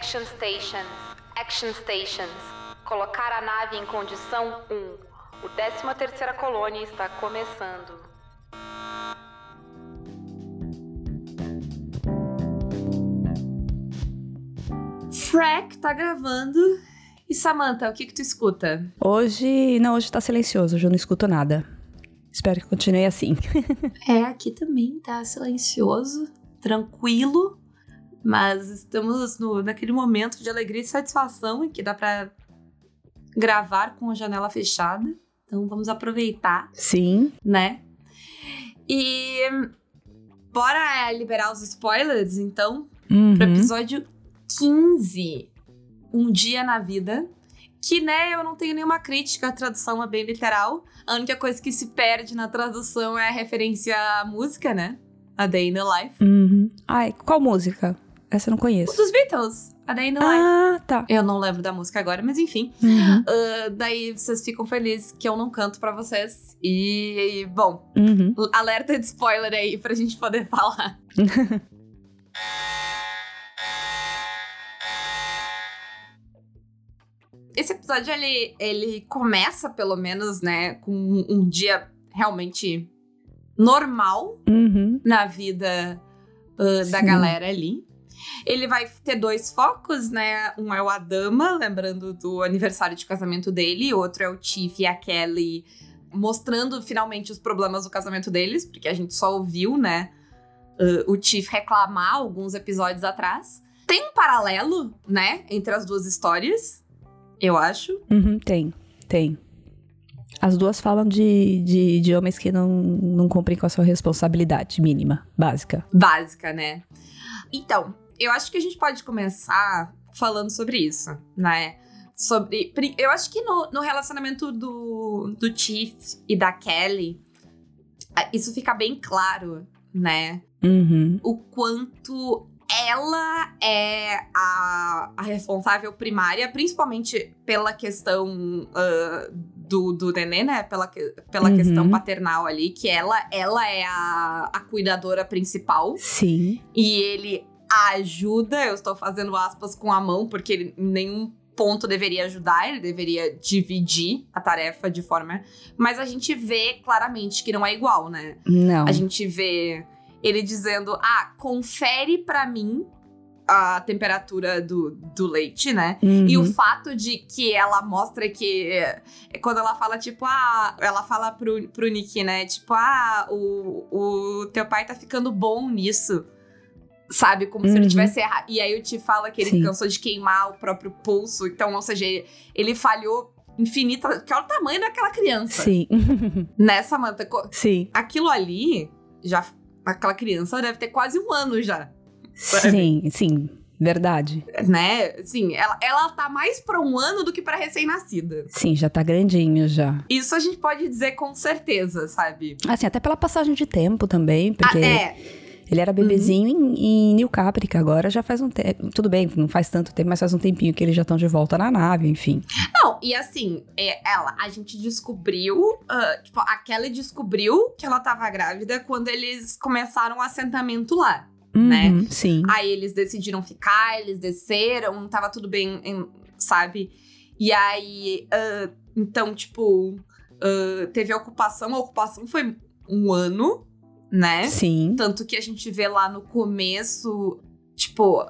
Action Stations. Action Stations. Colocar a nave em condição 1. O 13 terceira colônia está começando. Frack tá gravando. E Samantha, o que que tu escuta? Hoje, não, hoje tá silencioso, hoje eu não escuto nada. Espero que continue assim. É, aqui também tá silencioso, tranquilo, mas estamos no, naquele momento de alegria e satisfação em que dá pra gravar com a janela fechada. Então vamos aproveitar, Sim. né? E bora liberar os spoilers, então, Uhum. pro episódio 15. Um dia na vida. Que, né, eu não tenho nenhuma crítica, a tradução é bem literal. A única coisa que se perde na tradução é a referência à música, né? A Day in the Life. Uhum. Ai, qual música? Essa eu não conheço. Dos Beatles, a Day in the Life. Ah, tá. Eu não lembro da música agora, mas enfim. Uhum. Ah, daí vocês ficam felizes que eu não canto pra vocês. E, bom, Uhum. alerta de spoiler aí pra gente poder falar. Esse episódio, ele, ele começa, pelo menos, né, com um, um dia realmente normal Uhum. na vida uh, da galera ali. Ele vai ter dois focos, né? Um é o Adama, lembrando do aniversário de casamento dele, e outro é o Tiff e a Kelly mostrando finalmente os problemas do casamento deles, porque a gente só ouviu, né? uh, o Tiff reclamar alguns episódios atrás. Tem um paralelo, né, entre as duas histórias, eu acho. Uhum, tem, tem. As duas falam de, de, de homens que não, não cumprem com a sua responsabilidade mínima, básica. básica, né? Então, eu acho que a gente pode começar falando sobre isso, né? Sobre. Eu acho que no, no relacionamento do, do Chief e da Kelly, isso fica bem claro, né? Uhum. O quanto ela é a, a responsável primária, principalmente pela questão ah, do, do nenê, né? Pela, pela Uhum. questão paternal ali, que ela, ela é a, a cuidadora principal. Sim. E ele ajuda, eu estou fazendo aspas com a mão, porque ele nenhum ponto deveria ajudar, ele deveria dividir a tarefa de forma. Mas a gente vê claramente que não é igual, né? Não. A gente vê ele dizendo: ah, confere pra mim a temperatura do, do leite, né? Uhum. E o fato de que ela mostra que. é, Quando ela fala, tipo, ah. Ela fala pro, pro Nick, né? Tipo, ah, o, o teu pai tá ficando bom nisso. Sabe? Como se ele Uhum. tivesse errado. E aí o Ti fala que ele Sim. cansou de queimar o próprio pulso. Então, ou seja, ele, ele falhou infinita. Que olha o tamanho daquela criança. Sim. Samantha? Co- Sim. Aquilo ali, já. Aquela criança deve ter quase um ano já. Sabe? Sim, sim. Verdade. Né? Assim, ela, ela tá mais pra um ano do que pra recém-nascida. Sim, já tá grandinho já. Isso a gente pode dizer com certeza, sabe? Assim, até pela passagem de tempo também, porque Ah, é, ele era bebezinho em, em New Caprica, agora já faz um tempo. Tudo bem, não faz tanto tempo, mas faz um tempinho que eles já estão de volta na nave, enfim. não, e assim, é, ela, a gente descobriu, ah, tipo, a Kelly descobriu que ela tava grávida quando eles começaram o assentamento lá. Né? Uhum, Sim. Aí eles decidiram ficar, eles desceram, tava tudo bem, em- sabe? E aí, ah, então, tipo, ah, teve a ocupação, a ocupação foi um ano, né? Sim. Tanto que a gente vê lá no começo, tipo.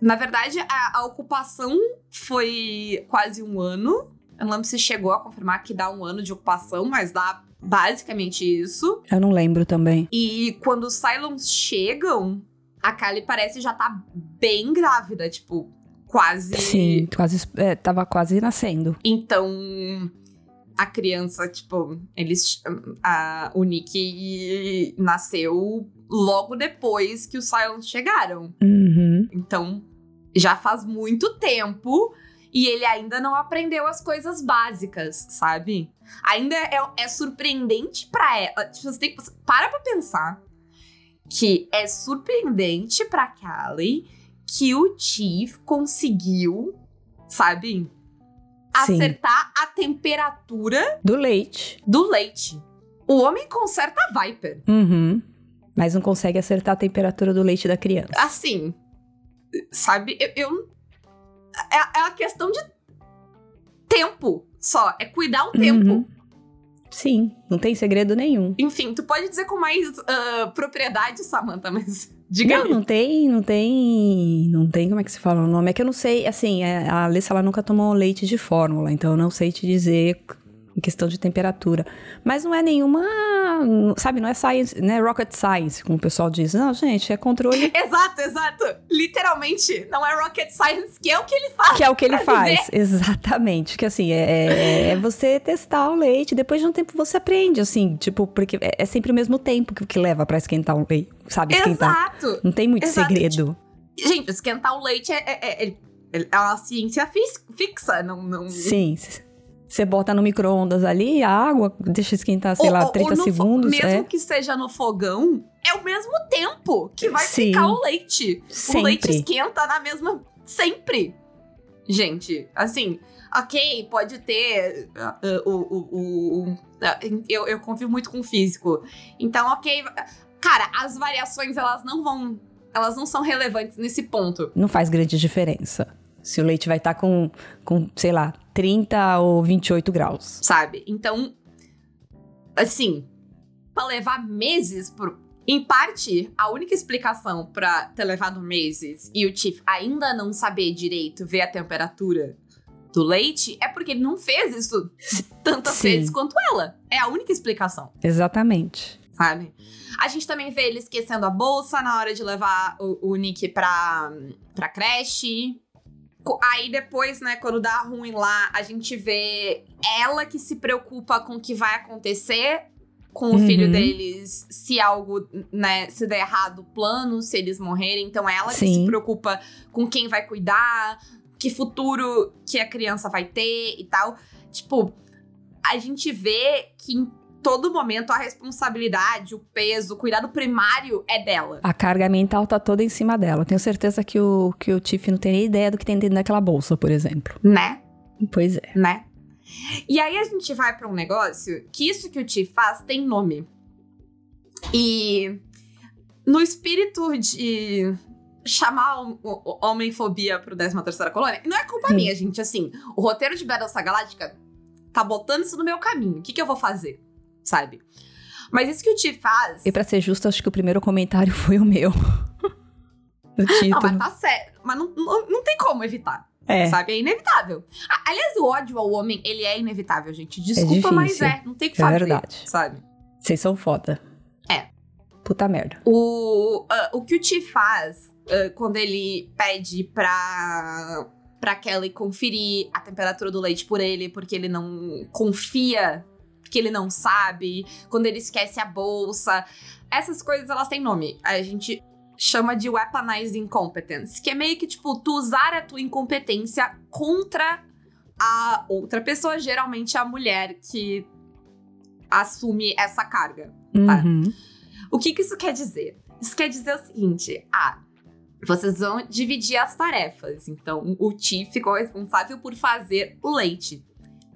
Na verdade, a, a ocupação foi quase um ano. Eu não lembro se chegou a confirmar que dá um ano de ocupação, mas dá basicamente isso. Eu não lembro também. E quando os Cylons chegam, a Kylie parece já tá bem grávida, tipo, quase. Sim, quase. É, tava quase nascendo. Então, a criança, tipo, eles. A, o Nick nasceu logo depois que os Cylons chegaram. Uhum. Então, já faz muito tempo e ele ainda não aprendeu as coisas básicas, sabe? Ainda é, é surpreendente pra ela. Tipo, você tem, para pra pensar que é surpreendente pra Callie que o Chief conseguiu, sabe? Sim. Acertar a temperatura Do leite. do leite. O homem conserta a Viper. Uhum. Mas não consegue acertar a temperatura do leite da criança. Assim, Sabe? Eu. eu é, é uma questão de tempo só. É cuidar o tempo. Uhum. Sim, não tem segredo nenhum. Enfim, tu pode dizer com mais uh, propriedade, Samantha, mas diga Não, aí. não tem, não tem, não tem, como é que se fala o nome? É que eu não sei, assim, é, a Alissa, ela nunca tomou leite de fórmula, então eu não sei te dizer em questão de temperatura. Mas não é nenhuma, sabe, não é science, não é rocket science, como o pessoal diz. Não, gente, é controle Exato, exato. Literalmente, não é rocket science, que é o que ele faz. Que é o que ele faz, exatamente. Que assim, é, é- é você testar o leite, depois de um tempo você aprende, assim, tipo, porque é, é sempre o mesmo tempo que, que leva pra esquentar o leite, sabe? Esquentar. Exato. Não tem muito Exato. segredo. Gente, esquentar o leite é, é, é- é uma ciência fixa, não... não... Sim. Você bota no micro-ondas ali, a água, deixa esquentar, sei Ou- lá, ou- 30 ou no fo- segundos. Mesmo é. que seja no fogão, é o mesmo tempo que vai Sim. ficar o leite. O leite Sempre. esquenta na mesma. Sempre. Gente, assim, ok, pode ter. o- o- ah, eu, eu confio muito com o físico. Então, ok. Cara, as variações, elas não vão. Elas não são relevantes nesse ponto. Não faz grande diferença. Se o leite vai estar com, com, sei lá, 30 ou 28 graus. sabe? Então, assim, pra levar meses pro. Em parte, a única explicação pra ter levado meses e o Tiff ainda não saber direito ver a temperatura do leite é porque ele não fez isso tantas Sim. vezes quanto ela. É a única explicação, Exatamente. sabe? A gente também vê ele esquecendo a bolsa na hora de levar o, o Nick pra, pra creche. Aí depois, né, quando dá ruim lá, a gente vê ela que se preocupa com o que vai acontecer com o Uhum. filho deles, se algo, né, se der errado o plano, se eles morrerem. Então ela que Sim. se preocupa com quem vai cuidar, que futuro que a criança vai ter e tal. Tipo, a gente vê que todo momento a responsabilidade, o peso, o cuidado primário é dela. A carga mental tá toda em cima dela. Tenho certeza que o, que o Tiff não tem nem ideia do que tem dentro daquela bolsa, por exemplo. Né? Pois é. né? E aí a gente vai pra um negócio que isso que o Ti faz tem nome. E no espírito de chamar o, o- o homem-fobia pro 13ª colônia, não é culpa Sim. minha, gente, assim, o roteiro de Battlestar Galáctica tá botando isso no meu caminho. O que que eu vou fazer? Sabe? Mas isso que o Ti faz... E pra ser justo, acho que o primeiro comentário foi o meu. Não, título. mas tá sério. Mas não, não, não tem como evitar. É. Sabe? É inevitável. Aliás, o ódio ao homem, ele é inevitável, gente. Desculpa, mas difícil. é. Não tem o que É fazer. verdade. Sabe? Vocês são foda. É. Puta merda. O, ah, o que o Ti faz ah, quando ele pede pra, pra Kelly conferir a temperatura do leite por ele, porque ele não confia, porque ele não sabe, quando ele esquece a bolsa. Essas coisas, elas têm nome. A gente chama de weaponized incompetence, que é meio que, tipo, tu usar a tua incompetência contra a outra pessoa, geralmente a mulher que assume essa carga. Tá. Uhum. O que, que isso quer dizer? Isso quer dizer o seguinte: ah, vocês vão dividir as tarefas. Então, o Ti ficou responsável por fazer o leite.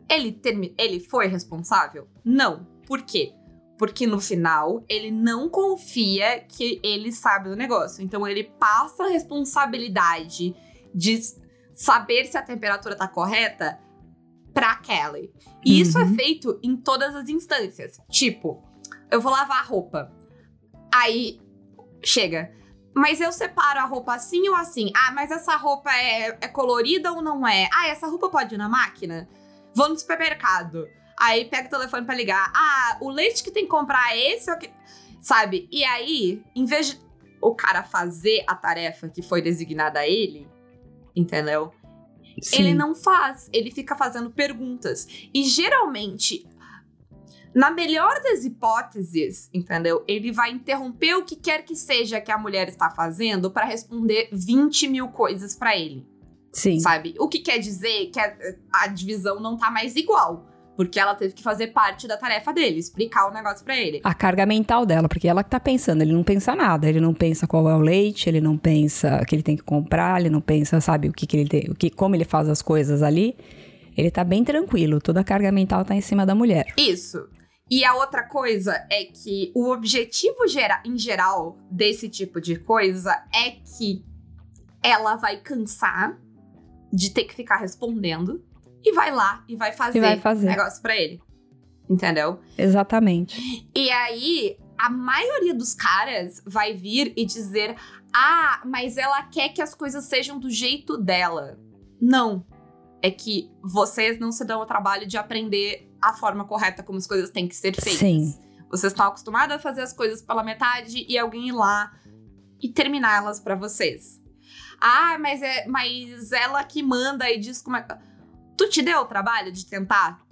Ele, termi ele foi responsável? Não. Por quê? Porque no final ele não confia que ele sabe do negócio. Então ele passa a responsabilidade de saber se a temperatura tá correta pra Kelly. E isso é Uhum. feito em todas as instâncias. Tipo, eu vou lavar a roupa. Aí chega. Mas eu separo a roupa assim ou assim? Ah, mas essa roupa é, é colorida ou não é? Ah, essa roupa pode ir na máquina? Vou no supermercado. Aí pega o telefone pra ligar. Ah, o leite que tem que comprar é esse ou que. Sabe? E aí, em vez de o cara fazer a tarefa que foi designada a ele, entendeu? Sim. Ele não faz, ele fica fazendo perguntas. E geralmente, na melhor das hipóteses, entendeu? Ele vai interromper o que quer que seja que a mulher está fazendo para responder 20 mil coisas para ele, Sim. sabe? O que quer dizer que a, a divisão não tá mais igual. Porque ela teve que fazer parte da tarefa dele, explicar o negócio pra ele. A carga mental dela, porque ela que tá pensando, ele não pensa nada, ele não pensa qual é o leite, ele não pensa que ele tem que comprar, ele não pensa, sabe, o que, que ele tem, o que, como ele faz as coisas ali. Ele tá bem tranquilo, toda a carga mental tá em cima da mulher. Isso. E a outra coisa é que o objetivo gera, em geral desse tipo de coisa é que ela vai cansar de ter que ficar respondendo e vai lá e vai fazer, E vai fazer. negócio pra ele. Entendeu? Exatamente. E aí, a maioria dos caras vai vir e dizer: Ah, mas ela quer que as coisas sejam do jeito dela. Não. É que vocês não se dão o trabalho de aprender a forma correta como as coisas têm que ser feitas. Sim. Vocês estão acostumados a fazer as coisas pela metade e alguém ir lá e terminar elas pra vocês. Ah, mas é, mas ela que manda e diz como é. Tu te deu o trabalho de tentar?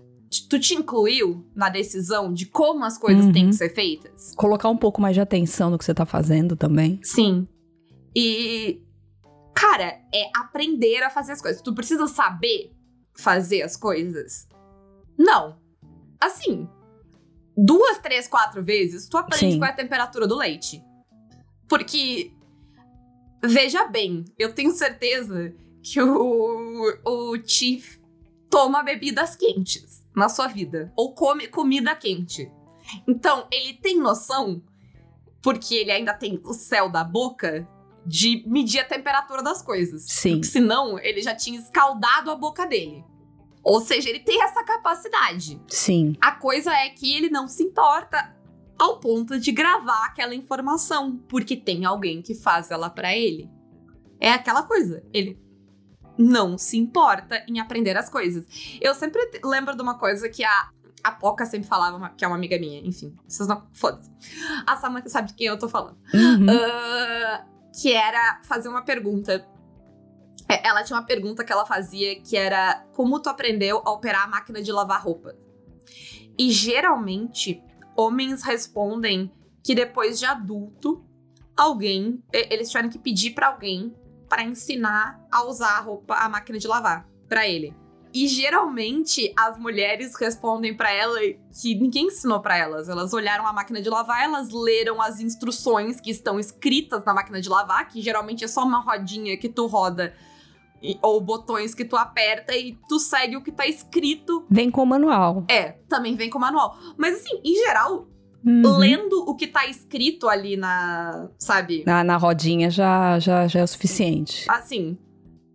Tu te incluiu na decisão de como as coisas Uhum. têm que ser feitas? Colocar um pouco mais de atenção no que você tá fazendo também. Sim. E. Cara, é aprender a fazer as coisas. Tu precisa saber fazer as coisas? Não. Assim, duas, três, quatro vezes, tu aprende Sim. qual é a temperatura do leite. Porque. Veja bem, eu tenho certeza que o, o Chief toma bebidas quentes na sua vida. Ou come comida quente. Então, ele tem noção, porque ele ainda tem o céu da boca, de medir a temperatura das coisas. Sim. Porque senão, ele já tinha escaldado a boca dele. Ou seja, ele tem essa capacidade. Sim. A coisa é que ele não se importa ao ponto de gravar aquela informação, porque tem alguém que faz ela pra ele. É aquela coisa, ele não se importa em aprender as coisas. Eu sempre lembro de uma coisa que a a Poca sempre falava, que é uma amiga minha, enfim, vocês não. Foda-se. A Samantha sabe de quem eu tô falando. Uhum. Ah, que era fazer uma pergunta. É, Ela tinha uma pergunta que ela fazia que era como tu aprendeu a operar a máquina de lavar roupa? E geralmente homens respondem que depois de adulto, alguém, eles tiveram que pedir pra alguém pra ensinar a usar a roupa, a máquina de lavar pra ele. E geralmente as mulheres respondem pra ela que ninguém ensinou pra elas. Elas olharam a máquina de lavar, elas leram as instruções que estão escritas na máquina de lavar, que geralmente é só uma rodinha que tu roda e- ou botões que tu aperta e tu segue o que tá escrito. Vem com o manual. É, também vem com manual. Mas assim, em geral, Uhum. lendo o que tá escrito ali na, sabe? Na, na rodinha já, já, já é o suficiente. Assim,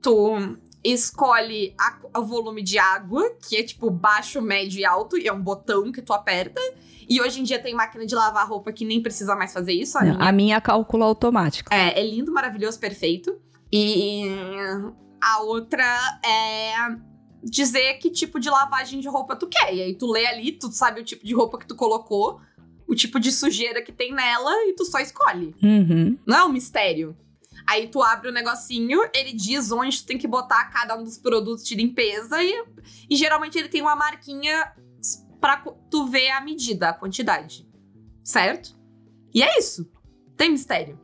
tu escolhe a- o volume de água, que é tipo baixo, médio e alto, e é um botão que tu aperta. E hoje em dia tem máquina de lavar roupa que nem precisa mais fazer isso. A Não, minha a minha calcula automático. é, é lindo, maravilhoso, perfeito. E a outra é dizer que tipo de lavagem de roupa tu quer. E aí tu lê ali, tu sabe o tipo de roupa que tu colocou, o tipo de sujeira que tem nela e tu só escolhe. Uhum. Não é um mistério. Aí tu abre o negocinho, ele diz onde tu tem que botar cada um dos produtos de limpeza e, e geralmente ele tem uma marquinha pra co- tu ver a medida, a quantidade. Certo? E é isso. Tem mistério.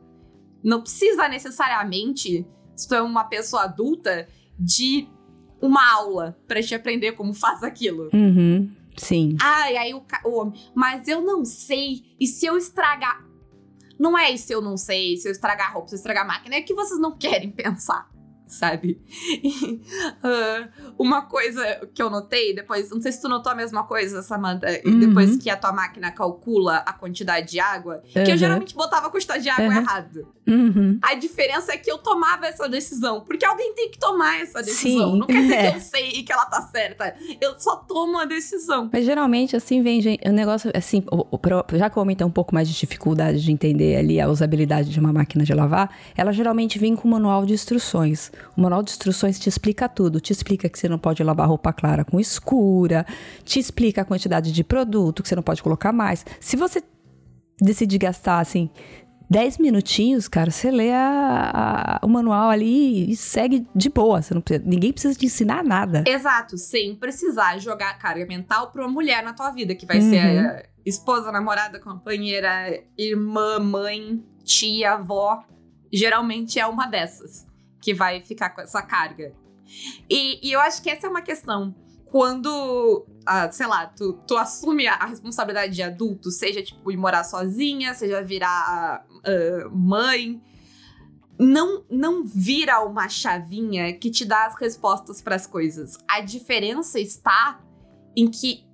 Não precisa necessariamente, se tu é uma pessoa adulta, de uma aula pra te aprender como faz aquilo. Uhum. Sim. Ai, aí o, homem, mas eu não sei. E se eu estragar? Não é isso eu não sei, se eu estragar roupa, se eu estragar máquina, é que vocês não querem pensar, sabe? E, ah, uma coisa que eu notei depois, não sei se tu notou a mesma coisa, Samantha, Uhum. depois que a tua máquina calcula a quantidade de água, que eu Uhum. geralmente botava a quantidade de água Uhum. errado. Uhum. A diferença é que eu tomava essa decisão, porque alguém tem que tomar essa decisão. Sim, Não quer dizer é. que eu sei e que ela tá certa. Eu só tomo a decisão. Mas geralmente, assim, vem gente. O negócio, assim, o- o- já que o homem tem um pouco mais de dificuldade de entender ali a usabilidade de uma máquina de lavar, ela geralmente vem com um manual de instruções. O manual de instruções te explica tudo. Te explica que você não pode lavar roupa clara com escura, te explica a quantidade de produto, que você não pode colocar mais. Se você decidir gastar, assim, 10 minutinhos, cara, você lê a- a- o manual ali e segue de boa. Você não precisa- ninguém precisa te ensinar nada. Exato, sem precisar jogar a carga mental pra uma mulher na tua vida, que vai Uhum. ser a esposa, namorada, companheira, irmã, mãe, tia, avó. Geralmente é uma dessas que vai ficar com essa carga. E, e eu acho que essa é uma questão. Quando, ah, sei lá, tu, tu assume a, responsabilidade de adulto, seja tipo ir morar sozinha, seja virar ah, mãe, não, não vira uma chavinha que te dá as respostas para as coisas. A diferença está em que.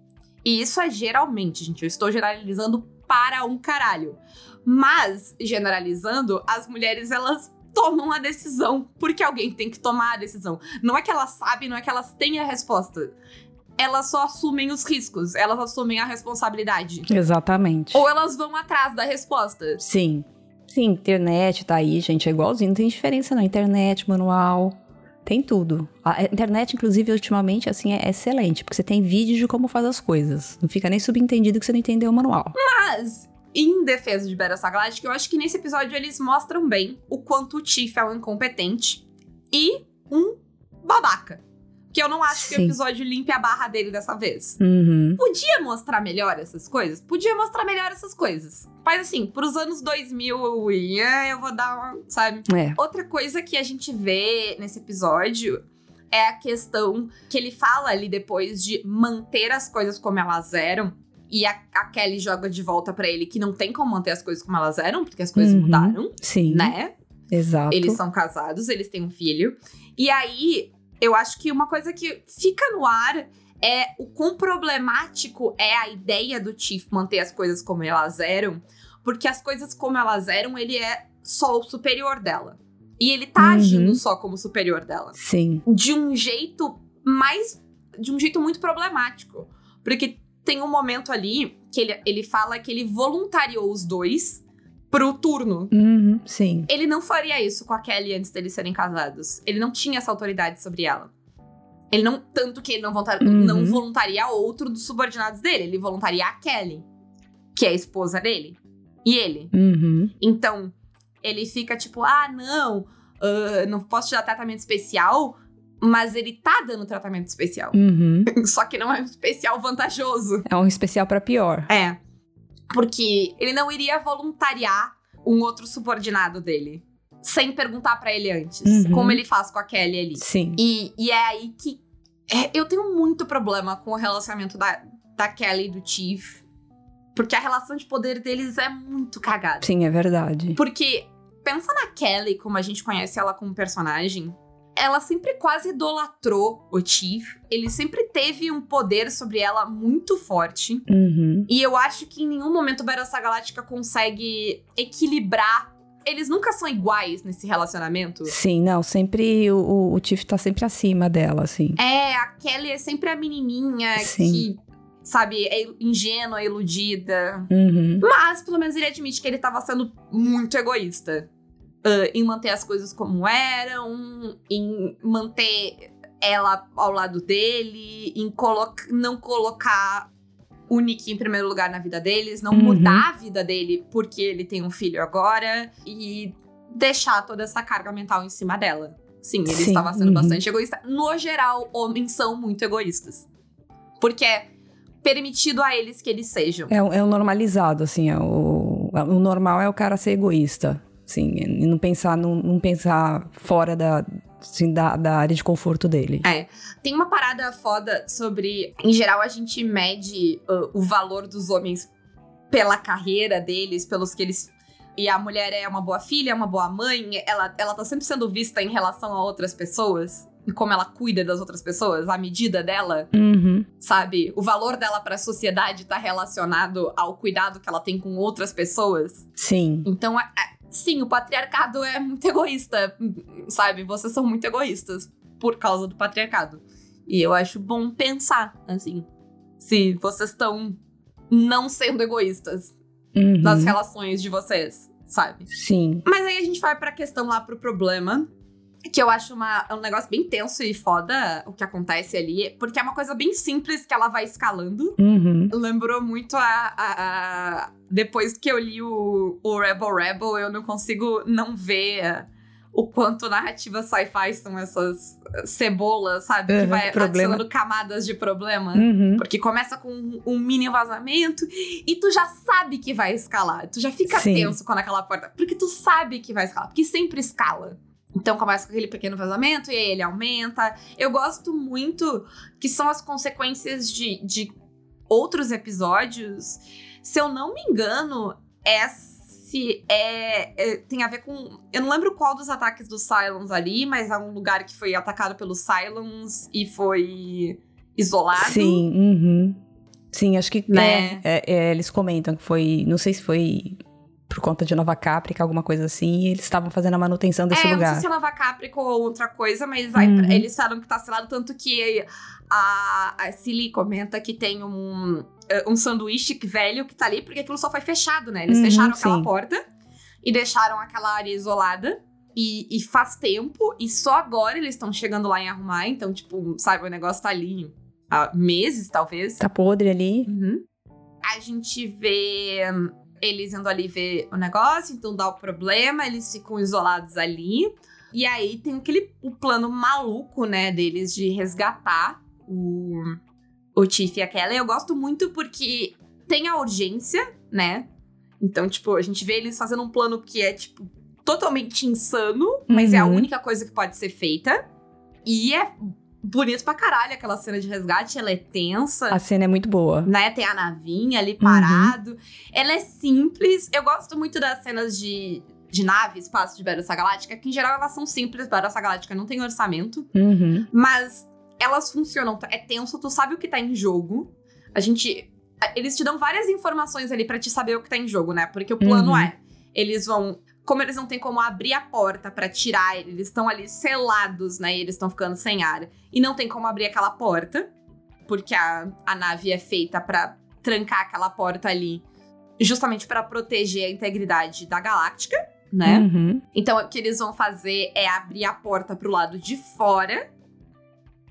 E isso é geralmente, gente. Eu estou generalizando para um caralho. Mas, generalizando, as mulheres, elas tomam a decisão, porque alguém tem que tomar a decisão. Não é que elas sabem, não é que elas têm a resposta. Elas só assumem os riscos, elas assumem a responsabilidade. Exatamente. Ou elas vão atrás da resposta. Sim. Sim, internet tá aí, gente, é igualzinho, não tem diferença não. Internet, manual, tem tudo. A internet, inclusive, ultimamente, assim, é excelente, porque você tem vídeos de como faz as coisas. Não fica nem subentendido que você não entendeu o manual. Mas, em defesa de Battlestar Galactica, eu acho que nesse episódio eles mostram bem o quanto o Tiff é um incompetente e um babaca. Que eu não acho que o Sim. episódio limpe a barra dele dessa vez. Uhum. Podia mostrar melhor essas coisas? Podia mostrar melhor essas coisas. Mas assim, pros anos 2000, e, é, eu vou dar uma, sabe? É. Outra coisa que a gente vê nesse episódio é a questão que ele fala ali depois de manter as coisas como elas eram. E a, a Kelly joga de volta pra ele que não tem como manter as coisas como elas eram, porque as coisas Uhum. mudaram, Sim. né? Exato. Eles são casados, eles têm um filho. E aí, eu acho que uma coisa que fica no ar é o quão problemático é a ideia do Chief manter as coisas como elas eram, porque as coisas como elas eram, ele é só o superior dela. E ele tá Uhum. agindo só como superior dela. Sim. De um jeito mais. De um jeito muito problemático. Porque tem um momento ali que ele, ele fala que ele voluntariou os dois pro turno Uhum. Sim. ele não faria isso com a Kelly antes deles serem casados. Ele não tinha essa autoridade sobre ela. Ele não. Tanto que ele não, voluntar, Uhum. não voluntaria outro dos subordinados dele. Ele voluntaria a Kelly, que é a esposa dele. E ele. Uhum. Então, ele fica tipo, ah, não, ah, não posso te dar tratamento especial, mas ele tá dando tratamento especial. Uhum. Só que não é um especial vantajoso. É um especial pra pior. É. Porque ele não iria voluntariar um outro subordinado dele. Sem perguntar pra ele antes. Uhum. Como ele faz com a Kelly ali. Sim. E, e é aí que. é, eu tenho muito problema com o relacionamento da, da Kelly e do Chief. Porque a relação de poder deles é muito cagada. Sim, é verdade. Porque, pensa na Kelly, como a gente conhece ela como personagem. Ela sempre quase idolatrou o Chief. Ele sempre teve um poder sobre ela muito forte. Uhum. E eu acho que em nenhum momento Battlestar Galáctica consegue equilibrar. Eles nunca são iguais nesse relacionamento. Sim, não, sempre o, o, o Tiff tá sempre acima dela, assim. É, a Kelly é sempre a menininha Sim. que, sabe, é ingênua, iludida. Uhum. Mas, pelo menos, ele admite que ele tava sendo muito egoísta. Ah, em manter as coisas como eram, em manter ela ao lado dele, em colo não colocar o Nick em primeiro lugar na vida deles, não Uhum. mudar a vida dele porque ele tem um filho agora e deixar toda essa carga mental em cima dela. Sim, ele Sim, estava sendo uhum. bastante egoísta. No geral, homens são muito egoístas. Porque é permitido a eles que eles sejam. É, o- é o normalizado, assim, é o, o normal é o cara ser egoísta, assim, e não pensar, não, não pensar fora da, assim, da, da área de conforto dele. É. Tem uma parada foda sobre. Em geral, a gente mede uh, o valor dos homens pela carreira deles, pelos que eles. E a mulher é uma boa filha, é uma boa mãe, ela, ela tá sempre sendo vista em relação a outras pessoas. E como ela cuida das outras pessoas, a medida dela, Uhum. sabe? O valor dela pra sociedade tá relacionado ao cuidado que ela tem com outras pessoas. Sim. Então, é- é- sim, o patriarcado é muito egoísta, sabe? Vocês são muito egoístas por causa do patriarcado. E eu acho bom pensar, assim, se vocês estão não sendo egoístas Uhum. nas relações de vocês, sabe? Sim. Mas aí a gente vai pra questão lá pro problema. Que eu acho uma, um negócio bem tenso e foda o que acontece ali. Porque é uma coisa bem simples que ela vai escalando Uhum. lembrou muito a, a- a- Depois que eu li o, o Rebel Rebel, eu não consigo não ver o quanto narrativas sci-fi são essas cebolas, sabe? Que Uhum, vai problema. adicionando camadas de problema. Uhum. Porque começa com um mini vazamento e tu já sabe que vai escalar. Tu já fica Sim. tenso quando aquela porta. Porque tu sabe que vai escalar. Porque sempre escala. Então começa com aquele pequeno vazamento e aí ele aumenta. Eu gosto muito que são as consequências de, de outros episódios. Se eu não me engano, esse é, é- tem a ver com. Eu não lembro qual dos ataques dos Cylons ali, mas é um lugar que foi atacado pelos Cylons e foi isolado. Sim. Uhum. Sim, acho que Né? é, é, é, eles comentam que foi. Não sei se foi por conta de Nova Caprica, alguma coisa assim, e eles estavam fazendo a manutenção desse é, lugar. não sei se é Nova Caprica ou outra coisa, mas aí, Uhum. eles falaram que tá selado, tanto que a, a Cilly comenta que tem um, eh, um sanduíche velho que tá ali, porque aquilo só foi fechado, né? Eles Uhum, fecharam aquela sim. porta e deixaram aquela área isolada. E, e faz tempo, e só agora eles estão chegando lá em arrumar, então, tipo, sabe, o negócio tá ali há meses, talvez. Tá podre ali. Uhum. A gente vê eles indo ali ver o negócio, então dá o problema, eles ficam isolados ali. E aí tem aquele o plano maluco, né, deles de resgatar o, o Tiff e a Kelly. Eu gosto muito porque tem a urgência, né? Então, tipo, a gente vê eles fazendo um plano que é, tipo, totalmente insano, mas é a Uhum. única coisa que pode ser feita. E é bonito pra caralho aquela cena de resgate, ela é tensa A cena é muito boa. né? Tem a navinha ali Uhum. parado. Ela é simples. Eu gosto muito das cenas de, de nave, espaço de Battlestar Galáctica, que em geral elas são simples. Battlestar Galáctica não tem orçamento, Uhum. mas elas funcionam. É tenso, tu sabe o que tá em jogo. A gente. Eles te dão várias informações ali pra te saber o que tá em jogo, né? Porque o plano Uhum. é: eles vão. Como eles não têm como abrir a porta pra tirar ele, eles estão ali selados, né? E eles estão ficando sem ar. E não tem como abrir aquela porta, porque a, a nave é feita pra trancar aquela porta ali, justamente pra proteger a integridade da galáctica, né? Uhum. Então, o que eles vão fazer é abrir a porta pro lado de fora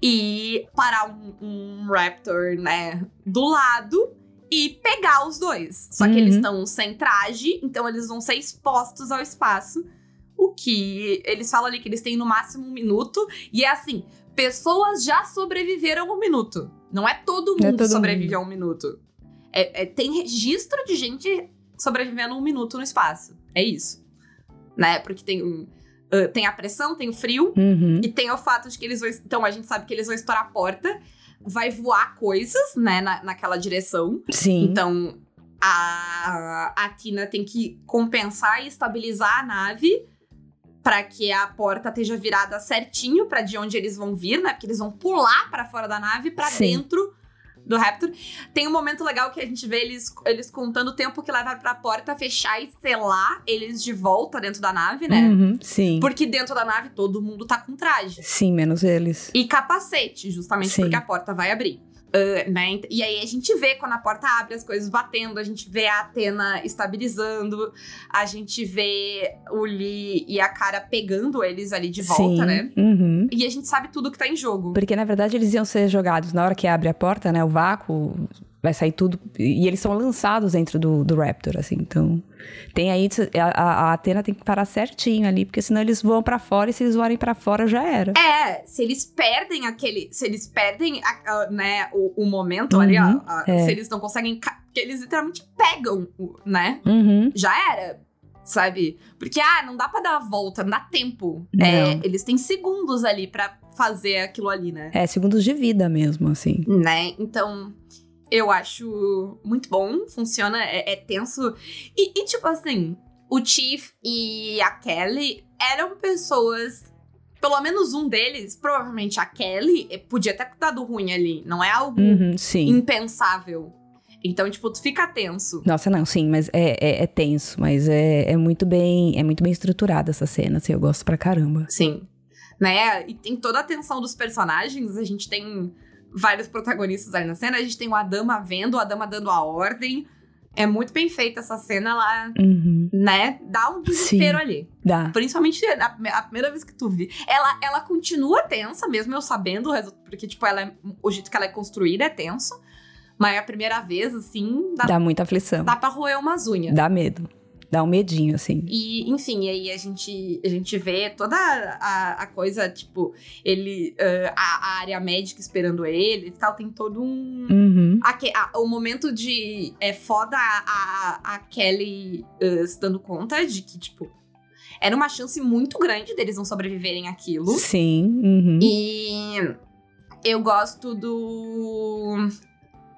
e parar um, um Raptor, né, do lado e pegar os dois. Só que Uhum. eles estão sem traje, então eles vão ser expostos ao espaço. O que eles falam ali que eles têm no máximo um minuto. E é assim: pessoas já sobreviveram um minuto. Não é todo é mundo todo sobreviveu a um minuto. É- é- tem registro de gente sobrevivendo um minuto no espaço. É isso. Né? Porque tem, um, ah, tem a pressão, tem o frio. Uhum. E tem o fato de que eles vão. Então a gente sabe que eles vão estourar a porta, vai voar coisas, né, na, naquela direção. Sim. Então a, a Tina tem que compensar e estabilizar a nave para que a porta esteja virada certinho para de onde eles vão vir, né? Porque eles vão pular para fora da nave para dentro do Raptor. Tem um momento legal que a gente vê eles, eles contando o tempo que leva pra porta fechar e selar eles de volta dentro da nave, né? Uhum. Sim. Porque dentro da nave todo mundo tá com traje. Sim, menos eles. E capacete, justamente Sim. porque a porta vai abrir. Ah, né? E aí a gente vê quando a porta abre as coisas batendo, a gente vê a Atena estabilizando, a gente vê o Lee e a cara pegando eles ali de volta, Sim. né? Uhum. E a gente sabe tudo que tá em jogo. Porque, na verdade, eles iam ser jogados na hora que abre a porta, né? O vácuo, vai sair tudo. E eles são lançados dentro do, do Raptor, assim. Então, tem aí. A, a- Atena tem que parar certinho ali, porque senão eles voam pra fora e se eles voarem pra fora já era. É, se eles perdem aquele. Se eles perdem a- a- né, o, o momento ali, ó, Uhum, a- é. se eles não conseguem. Porque eles literalmente pegam, né? Uhum. já era, sabe? Porque, ah, não dá pra dar a volta, não dá tempo. Não. É, eles têm segundos ali pra fazer aquilo ali, né? É, segundos de vida mesmo, assim. Né? Então, eu acho muito bom, funciona, é, é tenso. E, e, tipo assim, o Chief e a Kelly eram pessoas. Pelo menos um deles, provavelmente a Kelly, eh, podia ter dado ruim ali. Não é algo Uhum, sim. impensável. Então, tipo, tu fica tenso. Nossa, não, sim, mas é, é, é tenso, mas é, é muito bem é muito bem estruturada essa cena, assim, eu gosto pra caramba. Sim. Né? E tem toda a tensão dos personagens. A gente tem vários protagonistas ali na cena. A gente tem o Adama vendo, o Adama dando a ordem. É muito bem feita essa cena, ela, Uhum. né? Dá um desespero ali. Dá. Principalmente a, a primeira vez que tu vi. Ela, ela continua tensa, mesmo eu sabendo o resultado. Porque, tipo, ela é- o jeito que ela é construída é tenso. Mas a primeira vez, assim, dá, Dá muita aflição. dá pra roer umas unhas. Dá medo. Dá um medinho, assim. E, enfim, aí a gente, a gente vê toda a, a coisa, tipo, ele. ah, a, a área médica esperando ele e tal, tem todo um. Uhum. aque- a- o momento de. É foda a, a, Kelly ah, se dando conta de que, tipo, era uma chance muito grande deles não sobreviverem àquilo. Sim. Uhum. E eu gosto do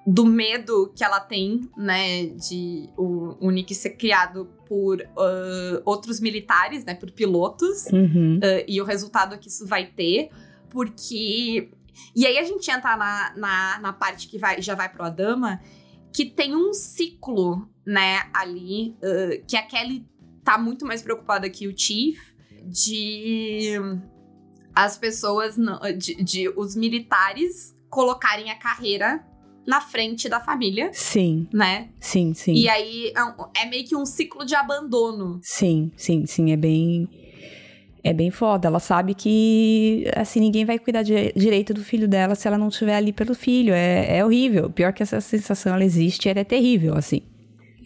do medo que ela tem, né, de o, o Nick ser criado por ah, outros militares, né, por pilotos, Uhum. ah, e o resultado que isso vai ter, porque... E aí a gente entra na, na, na parte que vai, já vai pro Adama, que tem um ciclo, né, ali, uh, que a Kelly tá muito mais preocupada que o Chief, de as pessoas, de, de os militares colocarem a carreira na frente da família. Sim. Né? Sim, sim. E aí é, é meio que um ciclo de abandono. Sim, sim, sim. É bem. É bem foda. Ela sabe que, assim, ninguém vai cuidar de, direito do filho dela se ela não estiver ali pelo filho. É, é horrível. Pior que essa sensação, ela existe, ela é terrível, assim.